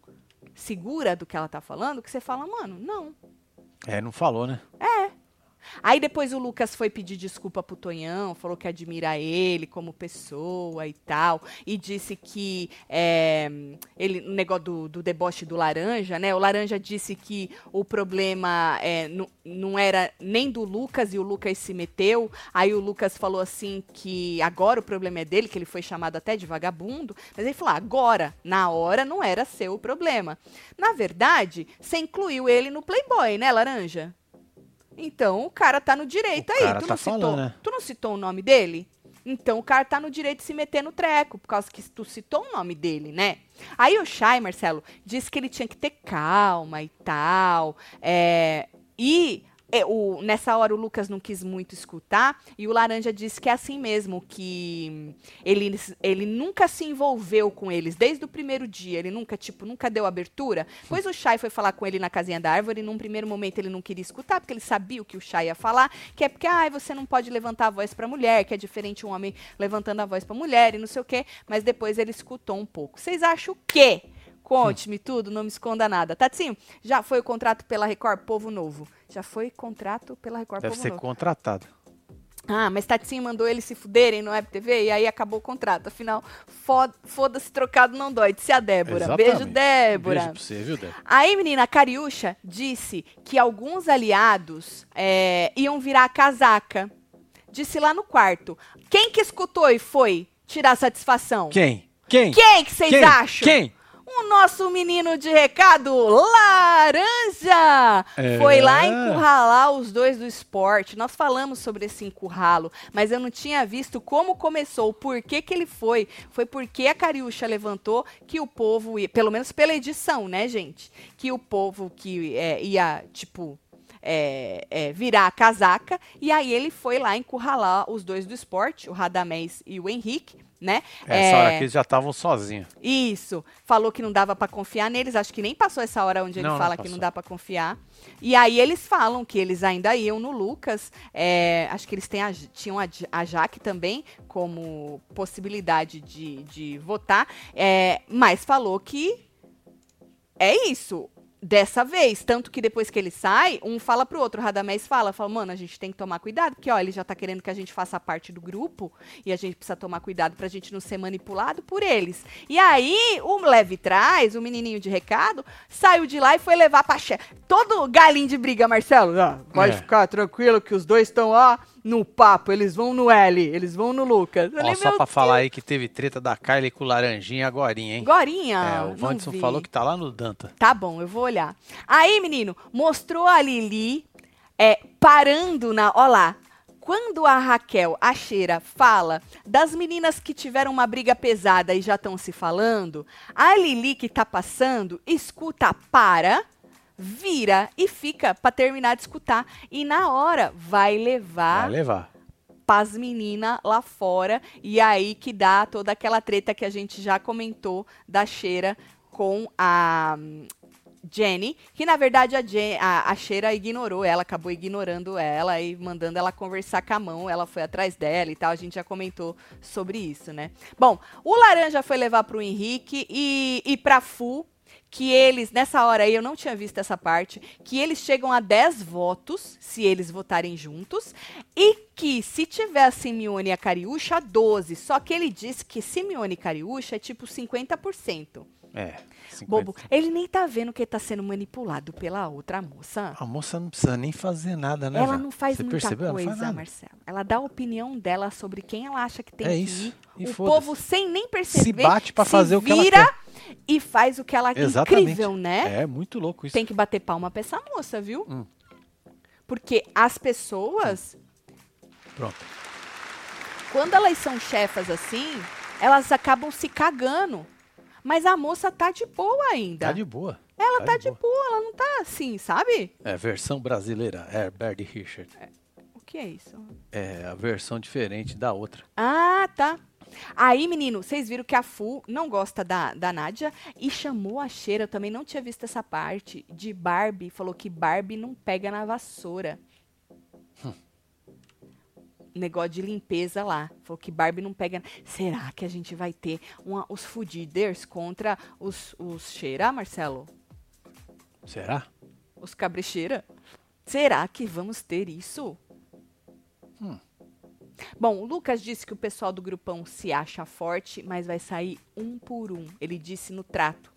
segura do que ela tá falando que você fala, mano, não. É, não falou, né? Aí depois o Lucas foi pedir desculpa pro Tonhão, falou que admira ele como pessoa e tal, e disse que é, ele, o negócio do, do deboche do laranja, né? O laranja disse que o problema é, não, era nem do Lucas e o Lucas se meteu. Aí o Lucas falou assim que agora o problema é dele, que ele foi chamado até de vagabundo. Mas ele falou: "Ah, agora, na hora, não era seu o problema. Na verdade, você incluiu ele no Playboy, né, laranja? Então o cara tá no direito O aí. Tu tá não, citou, falando, né? tu não citou o nome dele? Então o cara tá no direito de se meter no treco, por causa que tu citou o nome dele, né? Aí o Chay, Marcelo, disse que ele tinha que ter calma e tal. é, e é, o- nessa hora o Lucas não quis muito escutar, e o Laranja disse que é assim mesmo, que ele, ele nunca se envolveu com eles desde o primeiro dia, ele nunca, tipo, nunca deu abertura. Pois o Chay foi falar com ele na casinha da árvore, e num primeiro momento ele não queria escutar, porque ele sabia o que o Chay ia falar, que é porque, ai, você não pode levantar a voz pra mulher, que é diferente um homem levantando a voz pra mulher e não sei o quê, mas depois ele escutou um pouco. Vocês acham o quê? Conte-me tudo, não me esconda nada. Tatinho, já foi o contrato pela Record Povo Novo. Já foi contrato pela Record Deve Povo ser Novo. contratado. Ah, mas Tatinho mandou eles se fuderem no Web TV e aí acabou o contrato. Afinal, fo- foda-se trocado não dói. Disse a Débora. Exatamente. Beijo, Débora. Beijo pra você, viu, Débora? Aí, menina, a Cariúcha disse que alguns aliados é, iam virar a casaca. Disse lá no quarto. Quem que escutou e foi tirar satisfação? Quem? Quem? Quem que vocês acham? Quem? O nosso menino de recado, Laranja! É. Foi lá encurralar os dois do esporte. Nós falamos sobre esse encurralo, mas eu não tinha visto como começou, por que que ele foi. Foi porque a Cariúcha levantou que o povo, ia, pelo menos pela edição, né, gente? Que o povo que é, ia, tipo, é, é, virar a casaca, e aí ele foi lá encurralar os dois do esporte, o Radamés e o Henrique, né? Essa É, hora que eles já estavam sozinhos. isso. Falou que não dava pra confiar neles. Acho que nem passou essa hora onde ele Não, não fala que passou. não dá pra confiar. E aí eles falam que eles ainda iam no Lucas. é, acho que eles têm a- tinham a, a Jaque também como possibilidade de, de votar. é, mas falou que é isso. Dessa vez, tanto que depois que ele sai, um fala pro outro, o Radamés fala, fala, mano, a gente tem que tomar cuidado, porque ó, ele já tá querendo que a gente faça parte do grupo, e a gente precisa tomar cuidado pra gente não ser manipulado por eles. E aí, o leve trás, o menininho de recado, saiu de lá e foi levar pra chefe. Todo galinho de briga, Marcelo, ah, pode É. ficar tranquilo que os dois estão, ó, no papo, eles vão no L, eles vão no Lucas. Ó, falei, só pra falar aí que teve treta da Kylie com o Laranjinha agorinha, hein? Gorinha, é, o vi. falou que tá lá no Danta. Tá bom, eu vou olhar. Aí, menino, mostrou a Lili é, parando na. Ó lá. Quando a Raquel, a Cheira, fala das meninas que tiveram uma briga pesada e já estão se falando, a Lili que tá passando, escuta, para, vira e fica pra terminar de escutar. E na hora vai levar Vai levar. pras meninas lá fora. E aí que dá toda aquela treta que a gente já comentou da Cheira com a hum, Jenny, que na verdade a, Jen, a, a Cheira ignorou ela, acabou ignorando ela e mandando ela conversar com a mão. Ela foi atrás dela e tal. A gente já comentou sobre isso, né? Bom, o Laranja foi levar pro Henrique e, e pra Fu. Que eles, nessa hora aí, eu não tinha visto essa parte, que eles chegam a 10 votos, se eles votarem juntos, e que se tiver a Simeone e a Cariúcha, 12. Só que ele disse que Simeone e Cariúcha é tipo 50%. É. 50. Bobo, ele nem tá vendo que ele tá sendo manipulado pela outra moça. A moça não precisa nem fazer nada, né? ela velho? não faz Você muita percebeu? Ela coisa, nada. Marcelo. Ela dá a opinião dela sobre quem ela acha que tem É que isso. ir. E o povo, sem nem perceber, Se bate se fazer o que ela vira quer. e faz o que ela Exatamente. incrível, né? É muito louco isso. Tem que bater palma pra essa moça, viu? Hum. Porque as pessoas, Pronto. quando elas são chefas assim, elas acabam se cagando. Mas a moça tá de boa ainda. Tá de boa. ela tá, de boa. boa, ela não tá assim, sabe? É, versão brasileira. É, Herbert Richard. O que é isso? É a versão diferente da outra. Ah, tá. Aí, menino, vocês viram que a Fu não gosta da, da Nádia e chamou a Cheira, eu também não tinha visto essa parte, de Barbie. Falou que Barbie não pega na vassoura. Negócio de limpeza lá. Falou que Barbie não pega. Será que a gente vai ter uma- os fudiders contra os, os Cheira, Marcelo? Será? Os cabricheira? Será que vamos ter isso? Hum. Bom, o Lucas disse que o pessoal do grupão se acha forte, mas vai sair um por um. Ele disse no trato.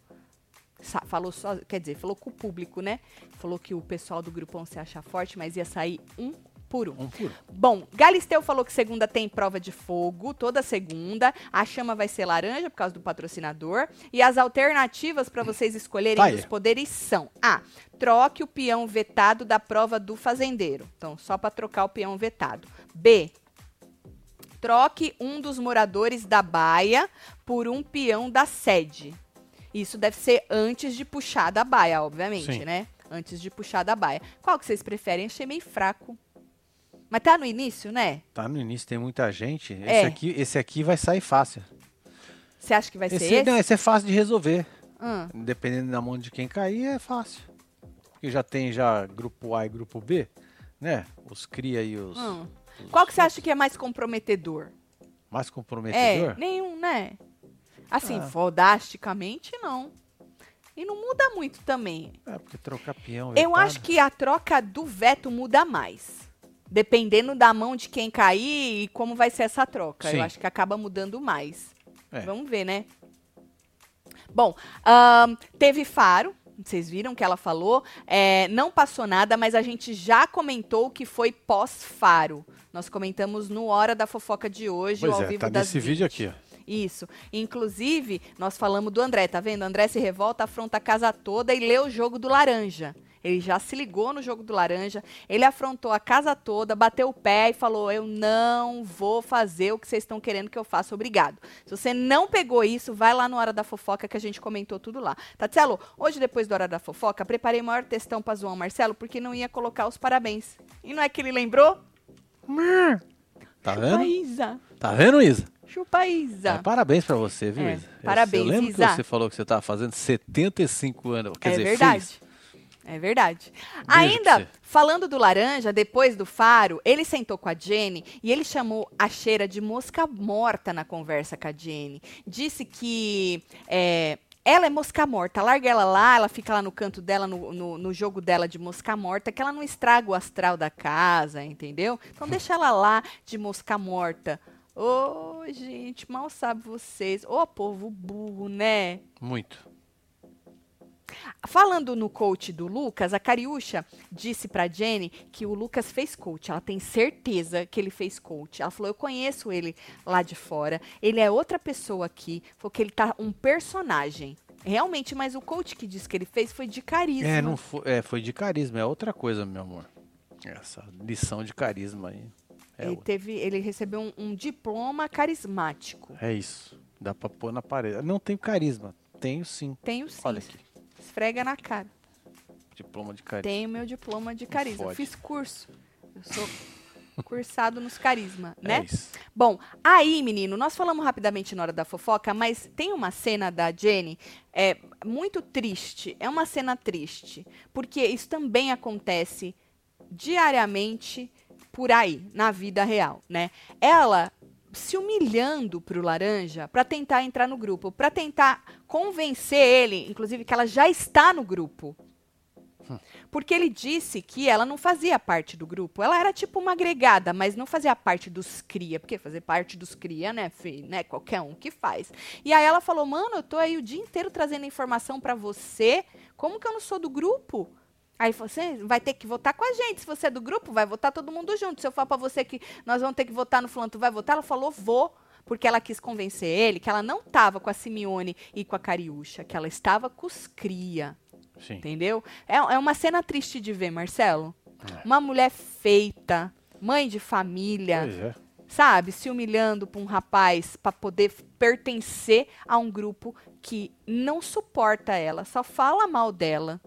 Sa- falou só, quer dizer, falou com o público, né? Falou que o pessoal do grupão se acha forte, mas ia sair um por um. Por. Bom, Galisteu falou que segunda tem prova de fogo, toda segunda. A chama vai ser laranja por causa do patrocinador. E as alternativas para vocês escolherem os poderes são: A. Troque o peão vetado da prova do fazendeiro. Então, só para trocar o peão vetado. B. Troque um dos moradores da baia por um peão da sede. Isso deve ser antes de puxar da baia, obviamente, Sim. né? Antes de puxar da baia. Qual que vocês preferem? Achei meio fraco. Mas tá no início, né? Tá no início, tem muita gente. Esse, É. aqui, esse aqui vai sair fácil. Você acha que vai Esse, ser esse? Não, esse é fácil de resolver. Hum, Dependendo da mão de quem cair, é fácil. Porque já tem já grupo A e grupo B, né? Os cria e os, hum. os Qual que você acha que é mais comprometedor? mais É, comprometedor. nenhum, né? Assim, Ah. fodasticamente, não. E não muda muito também. É, porque trocar peão. Eu vetado. acho que a troca do veto muda mais. Dependendo da mão de quem cair e como vai ser essa troca. Sim. Eu acho que acaba mudando mais. É. Vamos ver, né? Bom, ahn, teve Faro. Vocês viram que ela falou. É, não passou nada, mas a gente já comentou que foi pós-Faro. Nós comentamos no Hora da Fofoca de hoje, Pois ao é, vivo tá das nesse vídeo 20. aqui, ó. Isso. Inclusive, nós falamos do André, tá vendo? André se revolta, afronta a casa toda e lê o jogo do laranja. Ele já se ligou no jogo do laranja, ele afrontou a casa toda, bateu o pé e falou: Eu não vou fazer o que vocês estão querendo que eu faça, obrigado. Se você não pegou isso, vai lá no Hora da Fofoca que a gente comentou tudo lá. Tatielo, hoje depois do Hora da Fofoca, preparei o maior textão pra zoar o Marcelo porque não ia colocar os parabéns. E não é que ele lembrou? Tá Chupa vendo? Isa. Tá vendo, Isa? Chupa Isa. É, parabéns pra você, viu, É, Isa? Parabéns, Eu lembro Isa. que você falou que você tava fazendo 75 anos. Quer é dizer, verdade. fez. É verdade. Beijo Ainda, falando do laranja, depois do faro, ele sentou com a Jenny e ele chamou a cheira de mosca morta na conversa com a Jenny. Disse que é, ela é mosca morta, larga ela lá, ela fica lá no canto dela, no, no, no jogo dela de mosca morta, que ela não estraga o astral da casa, entendeu? Então (laughs) deixa ela lá de mosca morta. Ô, gente, mal sabe vocês. Ô, povo burro, né? Muito. Falando no coach do Lucas, a Cariúcha disse pra Jenny que o Lucas fez coach. Ela tem certeza que ele fez coach. Ela falou: Eu conheço ele lá de fora. Ele é outra pessoa aqui. Falou que ele tá um personagem. Realmente, mas o coach que disse que ele fez foi de carisma. É, não foi, é, foi de carisma, é outra coisa, meu amor. Essa lição de carisma aí. É, ele, teve, ele recebeu um, um diploma carismático. é isso. Dá pra pôr na parede. Não tenho carisma. Tenho sim. Tenho sim. Olha aqui. Esfrega na cara. Diploma de carisma. Tenho meu diploma de carisma. fode. Fiz curso. Eu sou cursado nos carisma, né? É isso. Bom, aí, menino, nós falamos rapidamente na hora da fofoca, mas tem uma cena da Jenny é, muito triste. É uma cena triste. Porque isso também acontece diariamente por aí, na vida real, né? Ela se humilhando pro laranja para tentar entrar no grupo, para tentar convencer ele, inclusive que ela já está no grupo. Porque ele disse que ela não fazia parte do grupo. Ela era tipo uma agregada, mas não fazia parte dos cria. Porque fazer parte dos cria, né, filho? Né? Qualquer um que faz. E aí ela falou: "Mano, eu tô aí o dia inteiro trazendo informação pra você. Como que eu não sou do grupo?" Aí você vai ter que votar com a gente. Se você é do grupo, vai votar todo mundo junto. Se eu falar pra você que nós vamos ter que votar no fulano, tu vai votar? Ela falou: "Vou." Porque ela quis convencer ele que ela não tava com a Simeone e com a Cariúcha, que ela estava com os cria. Sim. Entendeu? É, é uma cena triste de ver, Marcelo. É. Uma mulher feita, mãe de família, é. sabe? Se humilhando pra um rapaz pra poder pertencer a um grupo que não suporta ela, só fala mal dela.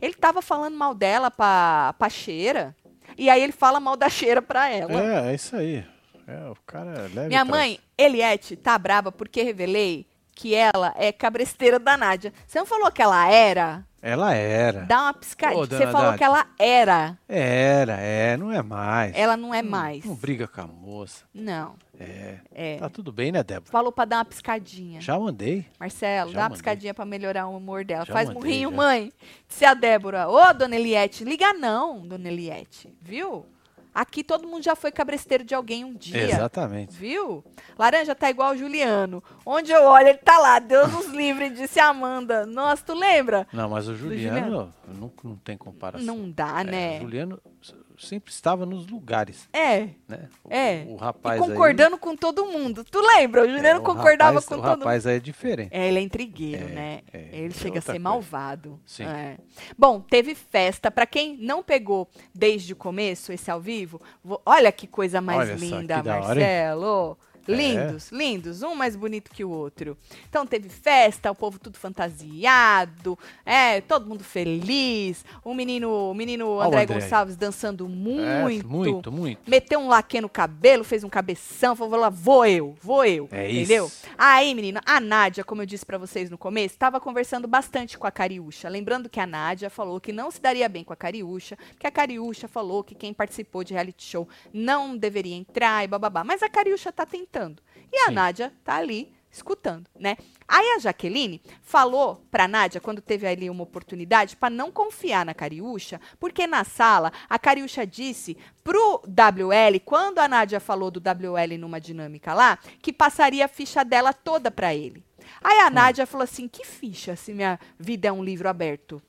Ele tava falando mal dela pra, pra cheira, e aí ele fala mal da cheira pra ela. É, é isso aí. É, o cara é leve. Minha mãe, Eliette, tá brava porque revelei que ela é cabresteira da Nádia. Você não falou que ela era? Ela era. Dá uma piscadinha. Ô, Você falou que ela era. Era, é, não é mais. Ela não é Não- mais. Não briga com a moça. Não, É. é. Tá tudo bem, né, Débora? Falou pra dar uma piscadinha. Já mandei. Marcelo, Já dá uma mandei. piscadinha pra melhorar o humor dela. Já Faz mandei, murrinho, já. mãe. Disse a Débora. Ô, dona Eliette, liga não, dona Eliette. Viu? Aqui todo mundo já foi cabresteiro de alguém um dia. Exatamente. Viu? Laranja tá igual o Juliano. Onde eu olho, ele tá lá. Deus nos livre, disse a Amanda. Nossa, tu lembra? Não, mas o Juliano, Juliano? Não, não tem comparação. Não dá, É, né? O Juliano sempre estava nos lugares, É, né? O, É. O e rapaz concordando com todo mundo. Tu lembra? O aí, Juliano é, o concordava rapaz- com o todo mundo. rapaz aí é diferente. É, ele é intrigueiro, É, né? é, ele é chega a ser coisa. malvado. Sim. É. Bom, teve festa. Pra quem não pegou desde o começo esse ao vivo, vou- olha que coisa mais Olha só, linda, que da hora, hein? Marcelo. É. Lindos, lindos, um mais bonito que o outro. Então teve festa, o povo tudo fantasiado, é, todo mundo feliz. O menino, o menino o André, André aí. Gonçalves dançando muito. É, muito, muito. Meteu um laque no cabelo, fez um cabeção, falou lá, vou eu, vou eu. É entendeu? isso. Aí, menina, a Nádia, como eu disse pra vocês no começo, estava conversando bastante com a Cariúcha. Lembrando que a Nádia falou que não se daria bem com a Cariúcha, que a Cariúcha falou que quem participou de reality show não deveria entrar e bababá. Mas a Cariúcha tá tentando. E a Sim. Nádia tá ali escutando, né? Aí a Jaqueline falou pra Nádia, quando teve ali uma oportunidade, pra não confiar na Cariúcha, porque na sala a Cariúcha disse pro WL, quando a Nádia falou do WL numa dinâmica lá, que passaria a ficha dela toda pra ele. Aí a Nádia falou assim: que ficha se minha vida é um livro aberto?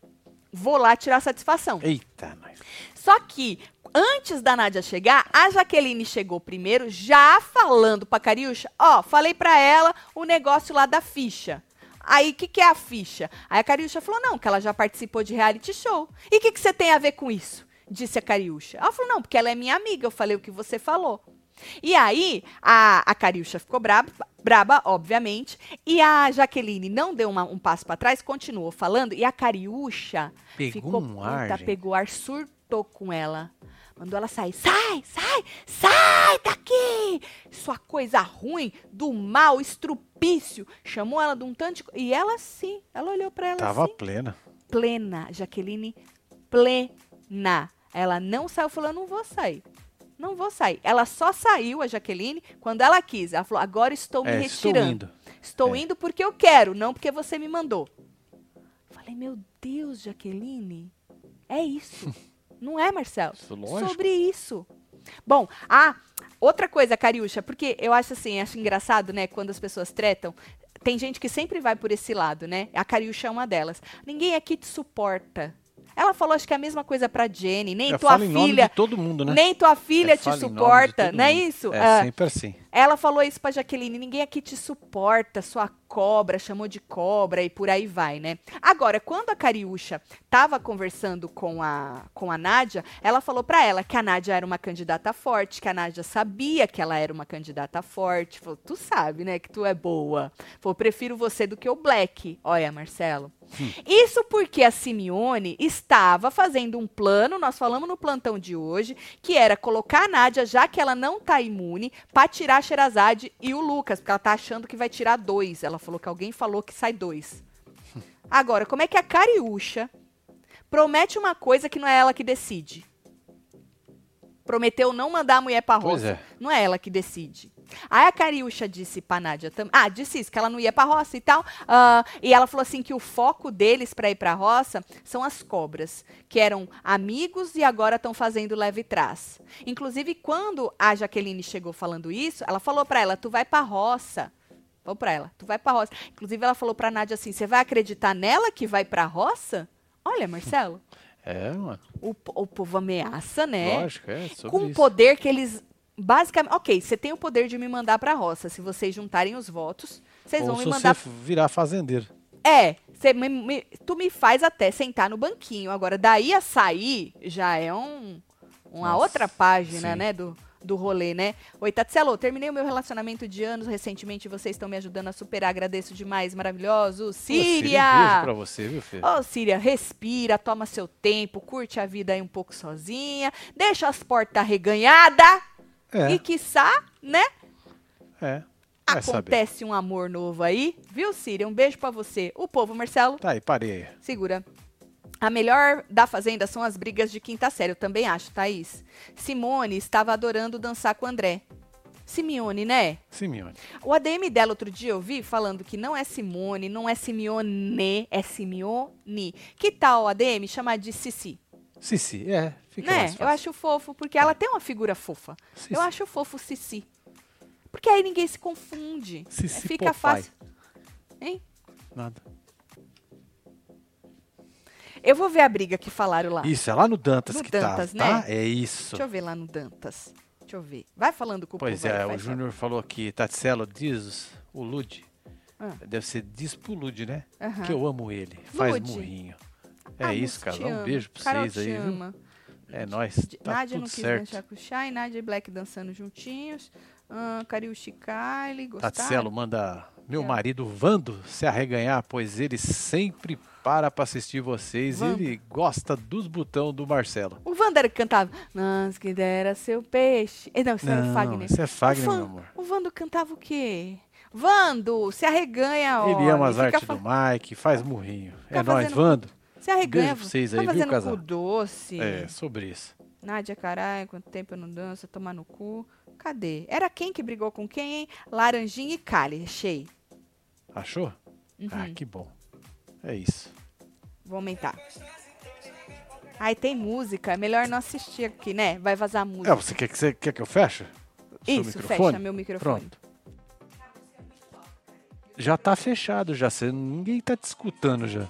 Vou lá tirar satisfação. Eita, nós. Só que antes da Nádia chegar, a Jaqueline chegou primeiro, já falando pra Cariúcha, ó, falei pra ela o negócio lá da ficha. Aí, o que, que é a ficha? Aí a Cariúcha falou, não, que ela já participou de reality show. E o que, que você tem a ver com isso? Disse a Cariúcha. Ela falou, não, porque ela é minha amiga, eu falei o que você falou. E aí, a, a Cariúcha ficou braba, braba, obviamente, e a Jaqueline não deu uma- um passo pra trás, continuou falando, e a Cariúcha Pegou ficou um ar, puta, gente. pegou ar, surtou com ela. Mandou ela sair. Sai, sai, sai daqui! Sua coisa ruim, do mal, estrupício. Chamou ela de um tanto de... E ela sim, ela olhou pra ela Tava assim, plena. plena. Jaqueline plena. Ela não saiu, falou, não vou sair. Não vou sair. Ela só saiu, a Jaqueline, quando ela quis. Ela falou, agora estou me É, estou retirando. indo. Estou É. indo porque eu quero, não porque você me mandou. Falei, meu Deus, Jaqueline, é isso. (laughs) não é, Marcelo? Isso, lógico. Sobre isso. Bom, ah, outra coisa, Cariúcha, porque eu acho assim, acho engraçado, né, quando as pessoas tretam, tem gente que sempre vai por esse lado, né? A Cariúcha é uma delas. Ninguém aqui te suporta. Ela falou, acho que é a mesma coisa pra Jenny. Nem Eu tua filha, todo mundo, né? nem tua filha Eu te suporta, não é isso? É Ah, sempre assim. ela falou isso pra Jaqueline, ninguém aqui te suporta, sua cobra, chamou de cobra e por aí vai, né? Agora, quando a Cariúcha tava conversando com a, com a Nádia, ela falou pra ela que a Nádia era uma candidata forte, que a Nádia sabia que ela era uma candidata forte. Falou, tu sabe, né, que tu é boa. Falou, prefiro você do que o Black. Olha, Marcelo. Isso porque a Simeone estava fazendo um plano, nós falamos no plantão de hoje, que era colocar a Nádia, já que ela não tá imune, pra tirar a Sherazade e o Lucas, porque ela tá achando que vai tirar dois. Ela falou que alguém falou que sai dois. (laughs) Agora, como é que a Cariúcha promete uma coisa que não é ela que decide? Prometeu não mandar a mulher pra Pois roça. é. Não é ela que decide. Aí a Cariúcha disse pra Nádia também. Ah, disse isso, que ela não ia pra roça e tal. Ah, e ela falou assim que o foco deles pra ir pra roça são as cobras, que eram amigos e agora estão fazendo leve trás. Inclusive, quando a Jaqueline chegou falando isso, ela falou pra ela: tu vai pra roça. Falou pra ela, tu vai pra roça. Inclusive, ela falou pra Nádia assim: você vai acreditar nela que vai pra roça? Olha, Marcelo, É, mano. o, o povo ameaça, né? Lógico, é com o isso. poder que eles basicamente, ok, você tem o poder de me mandar pra roça. Se vocês juntarem os votos, vocês Ou vão me se mandar. você virar fazendeiro. É, me- me- tu me faz até sentar no banquinho. Agora, daí a sair já é um, uma Nossa, outra página, sim. né, do, do rolê, né? Oi, Tatselo, terminei o meu relacionamento de anos recentemente. Vocês estão me ajudando a superar. Agradeço demais, maravilhoso. Ô, Síria, Um beijo Síria! pra você, viu, filho? Ô, Síria, respira, toma seu tempo, curte a vida aí um pouco sozinha, deixa as portas arreganhadas É, e, quiçá, né, é. Vai saber. acontece um amor novo aí. Viu, Síria? Um beijo pra você. O povo, Marcelo, Tá aí, parei segura. A melhor da Fazenda são as brigas de quinta série, eu também acho, Thaís. Simone estava adorando dançar com o André. Simeone, né? Simeone. O ADM dela outro dia eu vi falando que não é Simone, não é Simeone, é Simeone. Que tal, ADM, chamar de Cici? Cici, é. Fica né? mais Eu fácil. acho fofo, porque ela tem uma figura fofa. Cici. Eu acho fofo Cici. Porque aí ninguém se confunde. Cici É, Fica Popeye. fácil. Hein? Nada. Eu vou ver a briga que falaram lá. Isso, é lá no Dantas No que Dantas, tá, tá? né? É isso. Deixa eu ver lá no Dantas. Deixa eu ver. Vai falando com o Pois é, o Júnior falou aqui, Tatselo diz o Lud. Ah. Deve ser diz pro Lud, né? Que eu amo ele. Faz murrinho. É Ah, isso, cara. Um beijo pra Carol vocês aí, viu? ama. É nóis. Tá Nádia tudo não quis certo. dançar com o Shai, Nádia e Black dançando juntinhos. Cariúcha e Kylie, gostaram? Tatselo manda meu É. marido Vando se arreganhar, pois ele sempre para pra assistir vocês. Ele gosta dos botão do Marcelo. O Vander cantava, Nós que dera seu peixe. Eh, Não, isso era o Não, Fagner. isso é Fagner, Van- meu amor. o Vando cantava o quê? Vando, se arreganha, ó. Ele ama as artes fa- do Mike, faz murrinho. Fica É nóis, Vando. Se arreganha. Beijo pra vocês tá aí, viu, fazendo casal? doce. É, sobre isso. Nádia, caralho, quanto tempo eu não danço, tomar no cu. Cadê? Era quem que brigou com quem, hein? Laranjinha e Kali, achei. Achou? Ah, que bom. É isso. Vou aumentar. Ai, tem música. É melhor não assistir aqui, né? Vai vazar música. É, você quer que, você quer que eu feche? Isso, fecha meu microfone. Pronto. Já tá fechado, já. Você, ninguém tá te escutando já.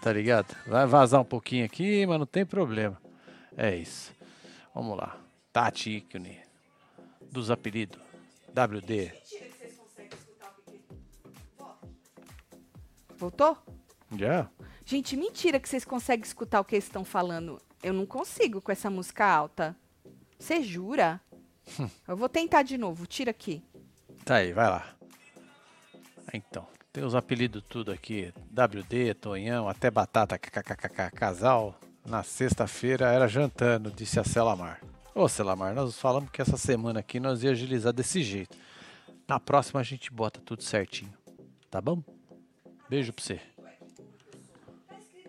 Tá ligado? Vai vazar um pouquinho aqui, mas não tem problema. É isso. Vamos lá. Tati Icone. Dos apelidos. WD. Voltou? Já? Gente, mentira que vocês conseguem escutar o que eles estão falando. Eu não consigo com essa música alta. Você jura? (laughs) Eu vou tentar de novo. Tira aqui. Tá aí, vai lá. Então, tem os apelidos tudo aqui. WD, Tonhão, até Batata, kkkk, casal. Na sexta-feira era jantando, disse a Celamar. Ô Celamar, nós falamos que essa semana aqui nós ia agilizar desse jeito. Na próxima a gente bota tudo certinho. Tá bom? Beijo pra você.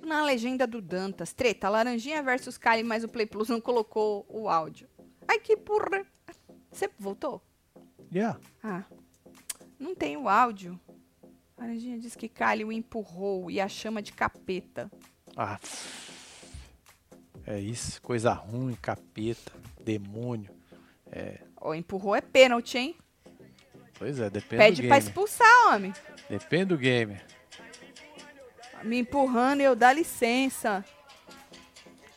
Na legenda do Dantas, treta, Laranjinha versus Kali, mas o Play Plus não colocou o áudio. Ai, que porra. Você voltou? Yeah. Ah, não tem o áudio. Laranjinha diz que Kali o empurrou e a chama de capeta. Ah. É isso, coisa ruim, capeta, demônio. Ó, empurrou é pênalti, hein? Pois é, depende Pede do pra game. expulsar, homem. Depende do game. Me empurrando e eu dá licença.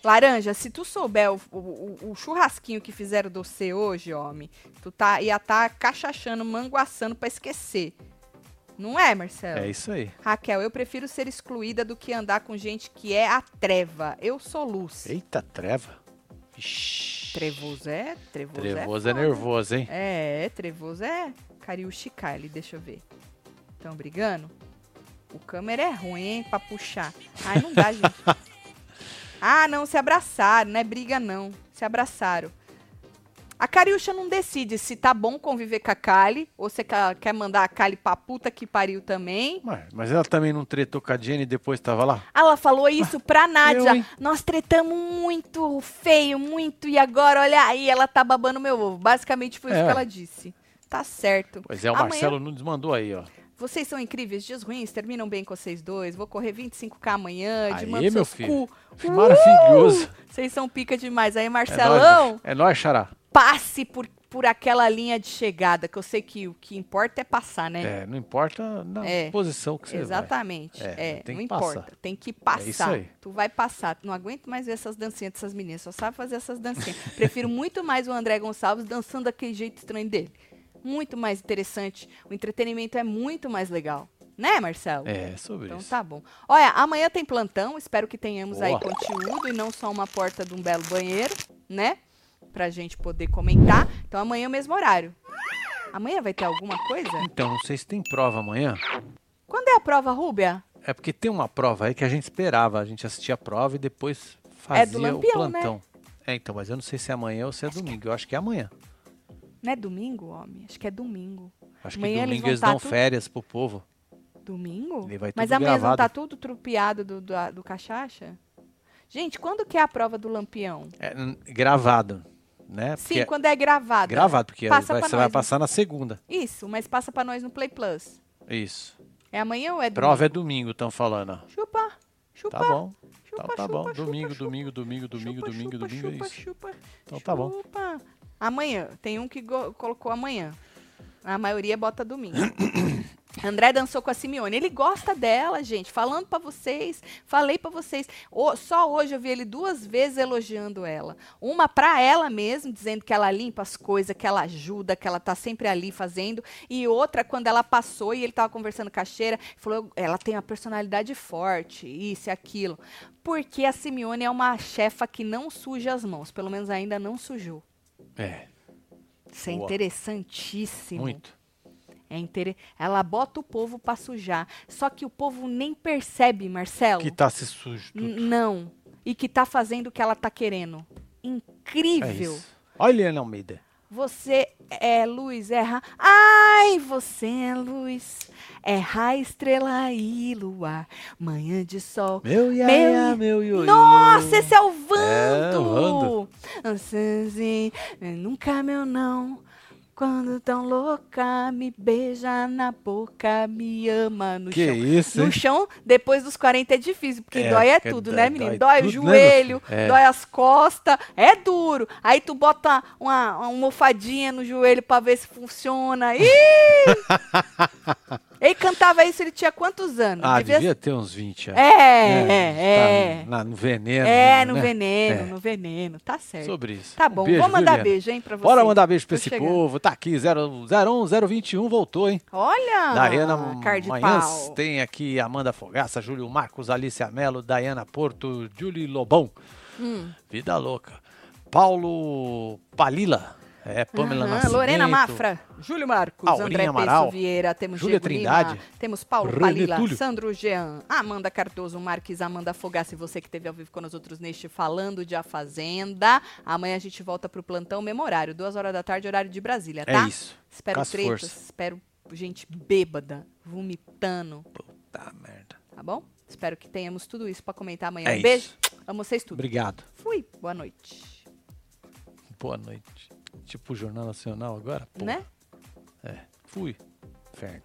Laranja, se tu souber o, o- o- churrasquinho que fizeram do você hoje, homem, tu tá, ia tá cachachando, manguaçando pra esquecer. Não é, Marcelo? É isso aí. Raquel, eu prefiro ser excluída do que andar com gente que é a treva. Eu sou luz. Eita, treva. Ixi. Trevoso é? Trevoso, Trevoso é. é nervoso, hein? É, trevoso é. Cariúchi Kylie, deixa eu ver. Estão brigando? O câmera é ruim, hein, pra puxar. Ai, não dá, gente. (laughs) ah, não, se abraçaram, não é briga, não. Se abraçaram. A Cariúcha não decide se tá bom conviver com a Kali ou se quer quer mandar a Kali pra puta que pariu também. Mas, mas ela também não tretou com a Jenny e depois tava lá? Ela falou isso pra (laughs) Nádia. eu? Nós tretamos muito feio, muito, e agora, olha aí, ela tá babando meu ovo. Basicamente foi isso É. que ela disse. Tá certo. Pois é, o Amanhã- Marcelo Nunes mandou aí, ó. Vocês são incríveis, dias ruins, terminam bem com vocês dois. Vou correr 25k amanhã, de mando meu filho. cu. Maravilhoso. Vocês são pica demais. Aí, É Marcelão, nóis, é nóis, Xará. passe por, por aquela linha de chegada, que eu sei que o que importa é passar, né? É, não importa na É, posição que você Exatamente. É, É, tem não que passar. importa. Tem que passar. isso aí. Tu vai passar. Não aguento mais ver essas dancinhas dessas meninas. Só sabe fazer essas dancinhas. Prefiro muito mais o André Gonçalves dançando daquele jeito estranho dele. Muito mais interessante. O entretenimento é muito mais legal. Né, Marcelo? É, sobre Então isso. tá bom. Olha, amanhã tem plantão. Espero que tenhamos aí Boa. conteúdo e não só uma porta de um belo banheiro, né? Pra gente poder comentar. Então amanhã é o mesmo horário. Amanhã vai ter alguma coisa? Então, não sei se tem prova amanhã. Quando é a prova, Rúbia? É porque tem uma prova aí que a gente esperava. A gente assistia a prova e depois fazia É do Lampião, o né? plantão. É, então, mas eu não sei se é amanhã ou se é domingo. Eu acho que é amanhã. Não é domingo, homem? Acho que é domingo. Acho Amanhã que eles domingo vão eles tá dão tudo- férias pro povo. Domingo? Mas amanhã não gravado. tá tudo trupiado do, do, do cachaça? Gente, quando que é a prova do Lampião? É, gravado, né? Sim, Porque quando é gravado. Gravado, porque Passa vai- você vai né? passar na segunda. Isso, mas passa pra nós no Play Plus. Isso. É amanhã ou é domingo? Prova é domingo, estão falando. Chupa, chupa. Tá bom. Chupa, Então tá chupa, bom. chupa, Domingo, domingo, domingo, domingo, domingo, domingo, é isso. chupa, Então tá bom. Amanhã. Tem um que colocou amanhã. A maioria bota domingo. (coughs) André dançou com a Simeone. Ele gosta dela, gente. Falando pra vocês, falei pra vocês. O- só hoje eu vi ele duas vezes elogiando ela. Uma pra ela mesmo, dizendo que ela limpa as coisas, que ela ajuda, que ela tá sempre ali fazendo. E outra quando ela passou e ele tava conversando com a Cheira, falou: ela tem uma personalidade forte, isso e aquilo. Porque a Simeone é uma chefa que não suja as mãos. Pelo menos ainda não sujou. É, Isso é Boa. interessantíssimo. muito. É inter... Ela bota o povo pra sujar. Só que o povo nem percebe, Marcelo. Que tá se sujo tudo. Não. E que tá fazendo o que ela tá querendo. É Incrível. isso. Olha, Eliana Almeida. Você é luz, é ra... Ai, você é luz. É ra, estrela e luar. Manhã de sol. Meu iaia, meu ioiô. Nossa, esse é o É, o Vando. Vando. Assim, nunca meu não. Quando tão louca, me beija na boca, me ama no Que chão. isso, hein? No chão, depois dos 40 é difícil, porque É, dói é tudo, dói- né, menino? dói Dói, o tudo, né, joelho, filho? É. dói as costas, é duro. Aí tu bota uma, uma almofadinha no joelho pra ver se funciona. Ih! (laughs) ele cantava isso, ele tinha quantos anos? Ah, Devia- devia ter uns 20 anos. É, é, Tá na- no veneno. é. no né? veneno, É. no veneno. Tá certo. Sobre isso. Tá bom, beijo, vou mandar Liana? beijo, hein, pra você. Bora mandar beijo pra Tô esse chegando. povo. Tá aqui, 0, 01, 021 voltou, hein? Olha! Daiana Manhãs tem aqui Amanda Fogaça, Júlio Marcos, Alicia Melo, Daiana Porto, Julie Lobão. Hum. Vida louca. Paulo Palila. É, Pamela Aham, Nascimento. Lorena Mafra, Júlio Marcos, Aurinha André Amaral, Vieira, temos Júlia Diego Trindade, Lima, temos Paulo René Palila, Túlio. Sandro Jean, Amanda Cardoso, Marques, Amanda Fogaça e você que esteve ao vivo com nós outros neste Falando de A Fazenda. Amanhã a gente volta pro plantão memorário, duas horas da tarde, horário de Brasília, É tá? isso. Espero as tretas, espero gente bêbada, vomitando, Puta merda. tá bom? Espero que tenhamos tudo isso pra comentar amanhã. É um isso. beijo, amo vocês tudo. Obrigado. Fui, boa noite. Boa noite. Tipo o Jornal Nacional agora? Né? É. Fui. Inferno.